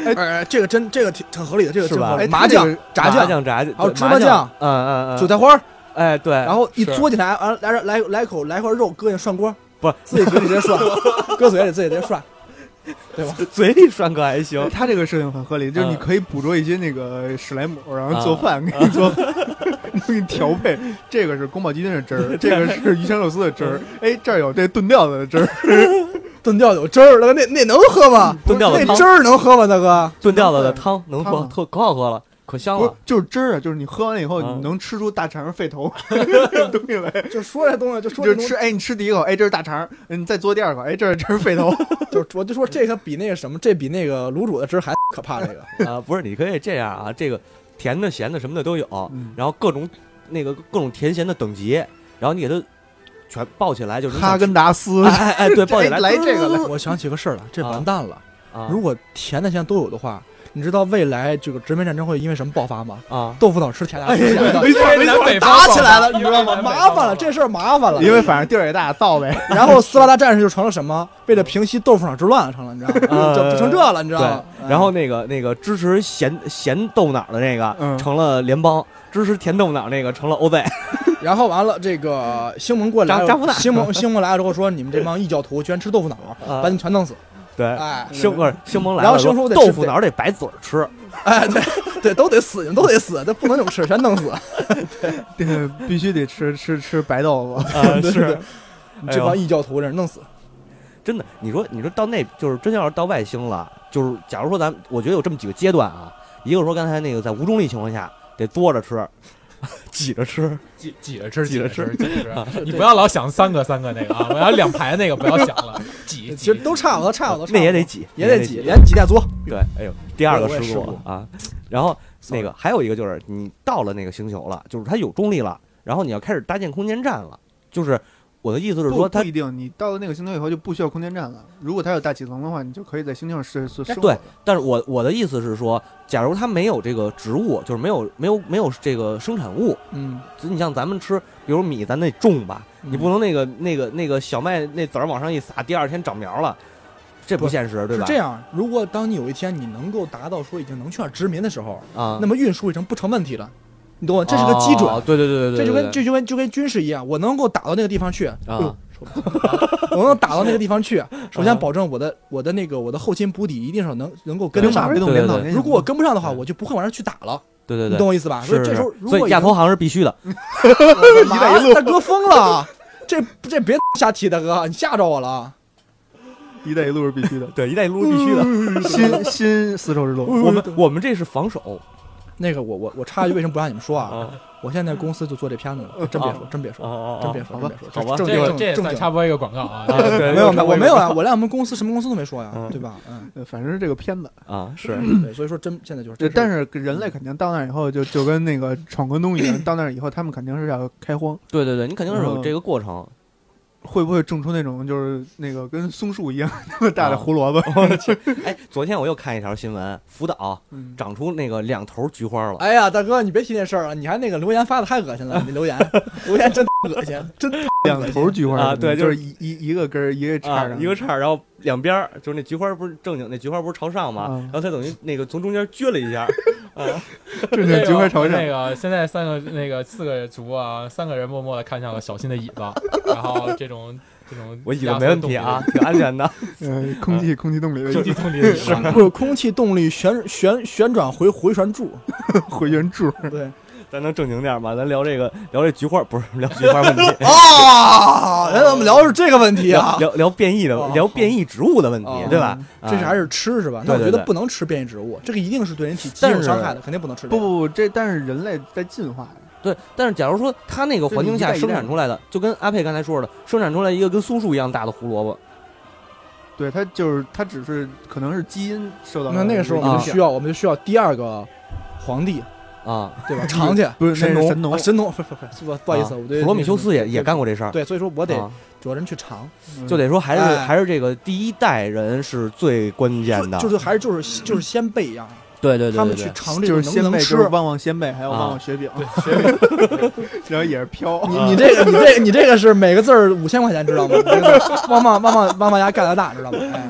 哎，这个真这个挺挺合理的，这个是吧麻酱炸酱、炸酱、炸还有芝麻酱嗯嗯嗯，韭菜花儿，哎对，然后一嘬起来，完了来来来口来块肉，搁进涮锅，不是 自己嘴里直接涮，搁嘴里自己直接涮，对吧？嘴里涮可还行，他这个设定很合理，就是你嗯可以捕捉一些那个史莱姆，然后做饭给你做饭，给你调配。这个是宫保鸡丁的汁儿，这个是鱼香肉丝的汁儿。哎，这儿有这炖吊子的汁儿，炖吊有汁儿，那那那能喝吗？炖吊子汤那汁儿能喝吗，大哥？炖吊子的汤能喝，特可好喝了，可香了。就是汁儿啊，就是你喝完了以后，嗯你能吃出大肠、肺 头 这种东西来。就说这东西，就说这东西就吃，哎，你吃第一口，哎，这是大肠，嗯你再嘬第二口，哎，这是 这是肺头。就我就说这个比那个什么，这比那个卤煮的汁儿还可怕。这个啊，不是，你可以这样啊，这个甜的、咸的什么的都有，嗯然后各种那个各种甜咸的等级，然后你给它全抱起来，就是哈根达斯哎哎哎，对，抱起来哎来这个来我想起个事儿了，这完蛋了。啊如果甜的咸都有的话，你知道未来这个殖民战争会因为什么爆发吗？啊，豆腐脑吃甜 的，吃咸的，没错没错，南北方打起来了，你知道吗？麻烦了，这事儿麻烦了。因为反正地儿也大，造呗。然后斯巴达战士就成了什么？为了平息豆腐脑之乱成了，你知道吗？呃就就成这了，你知道吗？对，然后那个那个支持咸咸豆脑的那个嗯成了联邦，支持甜豆脑那个成了欧贝然后完了，这个星盟过来星盟星盟来了之后说，你们这帮异教徒居然吃豆腐脑，啊把你们全弄死。对，哎，星不是星盟来然后了说，星叔得吃豆腐脑得白嘴儿吃，哎，对对，都得死，都得死，这不能这么吃，全弄死。对，必须得吃吃吃白豆腐。啊对对是，这帮异教徒，让人弄死。真的，你说你说到那就是真要是到外星了，就是假如说咱我觉得有这么几个阶段啊，一个说刚才那个在无重力情况下得嘬着吃，挤着吃，挤挤着吃，挤着吃，挤着吃。你不要老想三个三个那个啊，我要两排那个不要想了，挤。其实都差不多，差不多，那也得挤，也得挤，连挤带做。对，哎呦，第二个失误了啊。然后那个还有一个就是你到了那个星球了，就是它有重力了，然后你要开始搭建空间站了。就是我的意思是说，它不一定，你到了那个星球以后就不需要空间站了。如果它有大气层的话，你就可以在星球上是是生活对。但是我我的意思是说，假如它没有这个植物，就是没有没有没有这个生产物，嗯，你像咱们吃，比如米，咱得种吧，嗯你不能那个那个那个小麦那籽儿往上一撒，第二天长苗了，这不不现实，对吧？是这样。如果当你有一天你能够达到说已经能去那殖民的时候，啊，那么运输已经不成问题了。你懂我？这是个基准。哦对对对对对，这就跟这就跟就跟军事一样，我能够打到那个地方去，我能打到那个地方去，首啊先保证我的我的那个我的后勤补给一定是能能够跟得上如果我跟不上的话，我就不会往上去打了，对对对，你懂我意思吧？所以这时候所如果以亚投行是必须的，一带一路大哥疯了，这这别瞎提，大哥，你吓着我了。一带一路是必须的。对，一带一路是必须的。新新丝绸之路，我们我们这是防守那个我我我插一句，为什么不让你们说啊？啊我现在公司就做这片子了，真别说，真别说，啊真别说，好吧真别说，好吧正这个正正经这也算插。播一个广告啊。没有没有，我没有啊，啊我连我们公司什么公司都没说呀嗯，对吧？嗯，呃反正是这个片子。啊是 对，所以说真现在就是但是人类肯定到那以后就就跟那个闯关东一样，到那以后他们肯定是要开荒，对对对，你肯定是有这个过程。会不会种出那种就是那个跟松树一样那么大的啊胡萝卜？我去哎，昨天我又看一条新闻，福岛嗯长出那个两头菊花了。哎呀，大哥，你别提那事儿了，你还那个留言发的太恶心了，你留言留言真恶心，真 两头菊花啊对就就是一一一个根儿一个叉啊，一个叉儿，然后两边儿就是那菊花不是正经，那菊花不是朝上嘛？啊然后它等于那个从中间撅了一下，啊，正经菊花朝上那。个现在三个那个四个主播啊，三个人默默的看向了小新的椅子，然后这种这种 我椅子没问题啊，挺安全的。呃，空气空气动力的空气动力的椅子。不是空气动力旋旋旋转回回旋柱，回旋柱，对，咱能正经点吗？咱聊这个聊这菊花，不是聊菊花问题，啊，咱们聊的是这个问题啊。聊聊变异的哦聊变异植物的问题哦，对吧？啊这是还是吃是吧？那我觉得不能吃变异植物，这个一定是对人体极但是有伤害的，肯定不能吃。不不不，这但是人类在进化呀。对，但是假如说它那个环境下生产出来的，就跟阿佩刚才说的，生产出来一个跟松树一样大的胡萝卜，对，它就是它只是可能是基因受到那那个时候我们就需要，我们就需要第二个皇帝，啊，对吧？尝去不是神农，神农啊神农，不不不是，不不好意思，啊我对普罗米修斯也也干过这事儿，对，所以说我得啊。找人去尝，嗯。就得说还是哎。还是这个第一代人是最关键的，就是还是就是就是先辈一样，对对对他们去尝这个能不能吃。就是。旺旺鲜贝，还有啊。旺旺雪饼，对，然后也是飘。你你这个你这个你这个是每个字儿五千块钱，知道吗？你这个旺旺旺旺旺旺鸭干得大，知道吗？哎，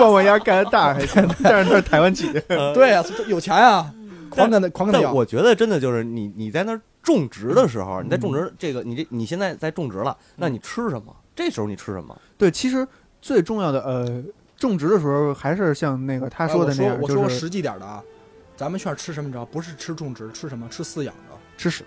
旺旺鸭干得大还行，但是它是台湾起的。对呀，有钱啊，狂干的狂跟他要。但我觉得真的就是你你在那儿种植的时候，你在种嗯植这个你这你现在在种植了，那你吃什么？这时候你吃什么？对，其实最重要的呃，种植的时候还是像那个他他说的那样，就是我说实际点儿的啊，咱们劝吃什么？你知道？不是吃种植，吃什么？吃饲养的。吃屎。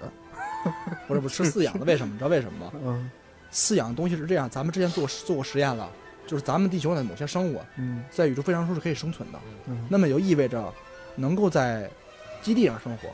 不是不是吃饲养的，为什么？你知道为什么吗？嗯饲养的东西是这样，咱们之前做做过实验了，就是咱们地球上的某些生物嗯在宇宙飞船中是可以生存的，嗯那么就意味着能够在基地上生活，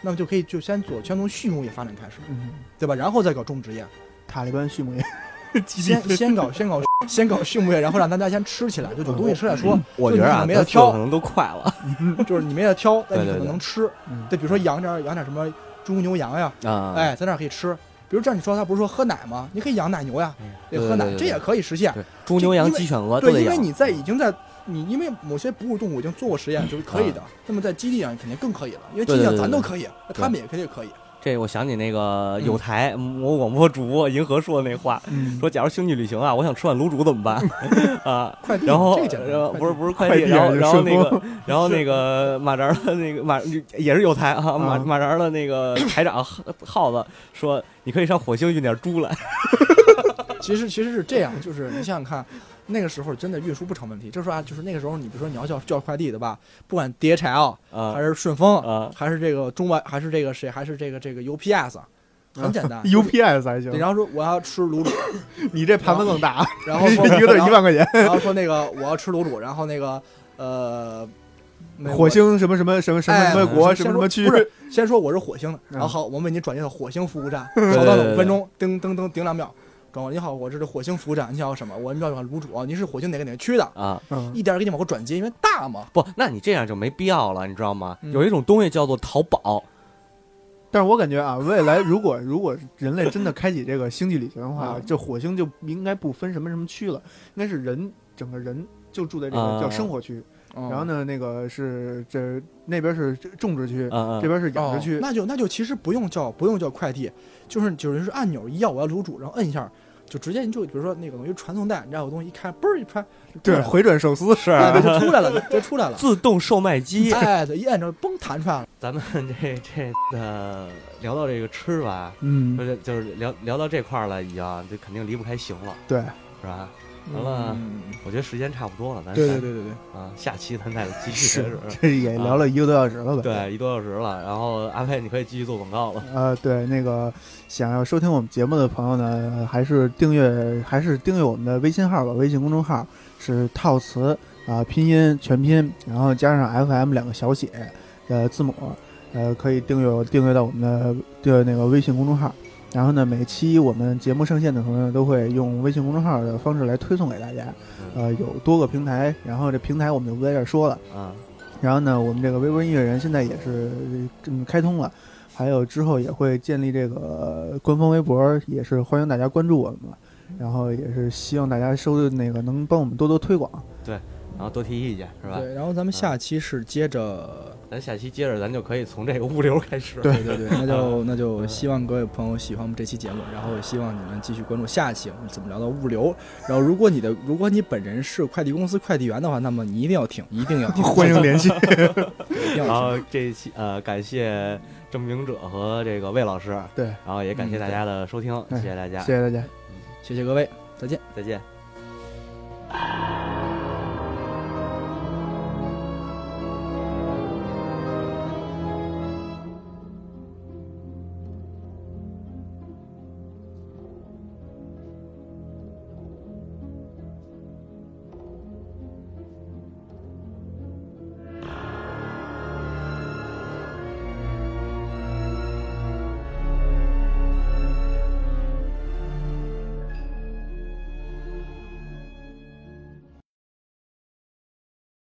那么就可以就先做先从畜牧业发展开始，嗯，对吧？然后再搞种植业，塔利班畜牧业，先先搞先搞先搞畜牧业，然后让大家先吃起来，就有东西吃再说。我觉得啊，没得挑可能都快了 就是你没得挑，但你可能能吃。嗯对，比如说养点养点什么猪牛羊呀，啊！哎，在那儿可以吃。比如这样，你说他不是说喝奶吗？你可以养奶牛呀，嗯也喝奶，这也可以实现。猪牛羊鸡犬鹅都对，得养。因为你在已经在你因为某些哺乳动物已经做过实验，就是可以的。那么在基地上肯定更可以了，因为基地上咱都可以，那他们也肯定可以。这我想起那个嗯有台某广播主播银河说的那话，嗯，说假如星际旅行啊，我想吃碗卤煮怎么办 啊？快递然后不是不是快递，然后然后那个然后那个马扎儿的那个马也是有台啊，马啊马扎儿的那个台长耗子说，你可以上火星运点猪来。其实其实是这样，就是你想想看，那个时候真的运输不成问题。就是说啊，就是那个时候，你比如说你要叫叫快递对吧？不管 DHL 啊还是顺丰，啊还是这个中外，还是这个谁，还是这个这个 UPS，很简单。UPS 还行你，然后说我要吃卤煮，你这盘子更大，然后说一个一万块钱。然后说那个我要吃卤煮，然后那个呃，火星什么什么什么什么哎什么国什么什么区不，是，先说我是火星的，嗯然后好，我们为您转接到火星服务站，对稍等对对五分钟，噔噔噔顶两秒。哥，你好，我这是火星服务站，你要什么？我们要卤煮，您是火星哪个哪个区的？啊，嗯一点儿给你往过转接，因为大嘛。不，那你这样就没必要了，你知道吗？嗯有一种东西叫做淘宝，但是我感觉啊，未来如果如果人类真的开启这个星际旅行的话，嗯这火星就应该不分什么什么区了，应该是人整个人就住在这个啊叫生活区，然然后？呢，那个是这那边是种植区，这边是养哦殖区。那就那就其实不用叫不用叫快递，就是就是是按钮一要我要卤煮，然后摁一下，就直接你就比如说那个东西传送带，你知道有东西一开，嘣儿一穿，对，回转寿司是哎就出来了，就就出来了。自动售卖机。哎，对，一按着嘣弹出来了。咱们这这呃聊到这个吃吧，嗯就，是就是聊聊到这块儿了，已经就肯定离不开行了，对，是吧？完了，嗯我觉得时间差不多了，咱咱对对对对对，啊，下期咱再 继续这也聊了一个多小时了吧？对，一多小时了。然后阿佩，你可以继续做广告了。呃，对，那个想要收听我们节目的朋友呢，还是订阅，还是订阅我们的微信号吧。微信公众号是套词啊、拼音全拼，然后加上 FM 两个小写的字母，呃，可以订阅订阅到我们的的那个微信公众号。然后呢，每期我们节目上线的时候呢，都会用微信公众号的方式来推送给大家。呃，有多个平台，然后这平台我们就不在这儿说了。啊，然后呢，我们这个微博音乐人现在也是嗯开通了，还有之后也会建立这个官方微博，也是欢迎大家关注我们了。然后也是希望大家收那个能帮我们多多推广。对然后多提意见是吧？对，然后咱们下期是接着，咱下期接着，咱就可以从这个物流开始。对对对对，那就那就希望各位朋友喜欢我们这期节目，然后也希望你们继续关注下期我们怎么聊到物流。然后如果你的如果你本人是快递公司快递员的话，那么你一定要听，一定要听，欢迎联系。一定要听。然后这一期呃，感谢证明者和这个魏老师，对，然后也感谢大家的收听，嗯谢谢大家，谢谢大家。谢谢各位，再见。再见。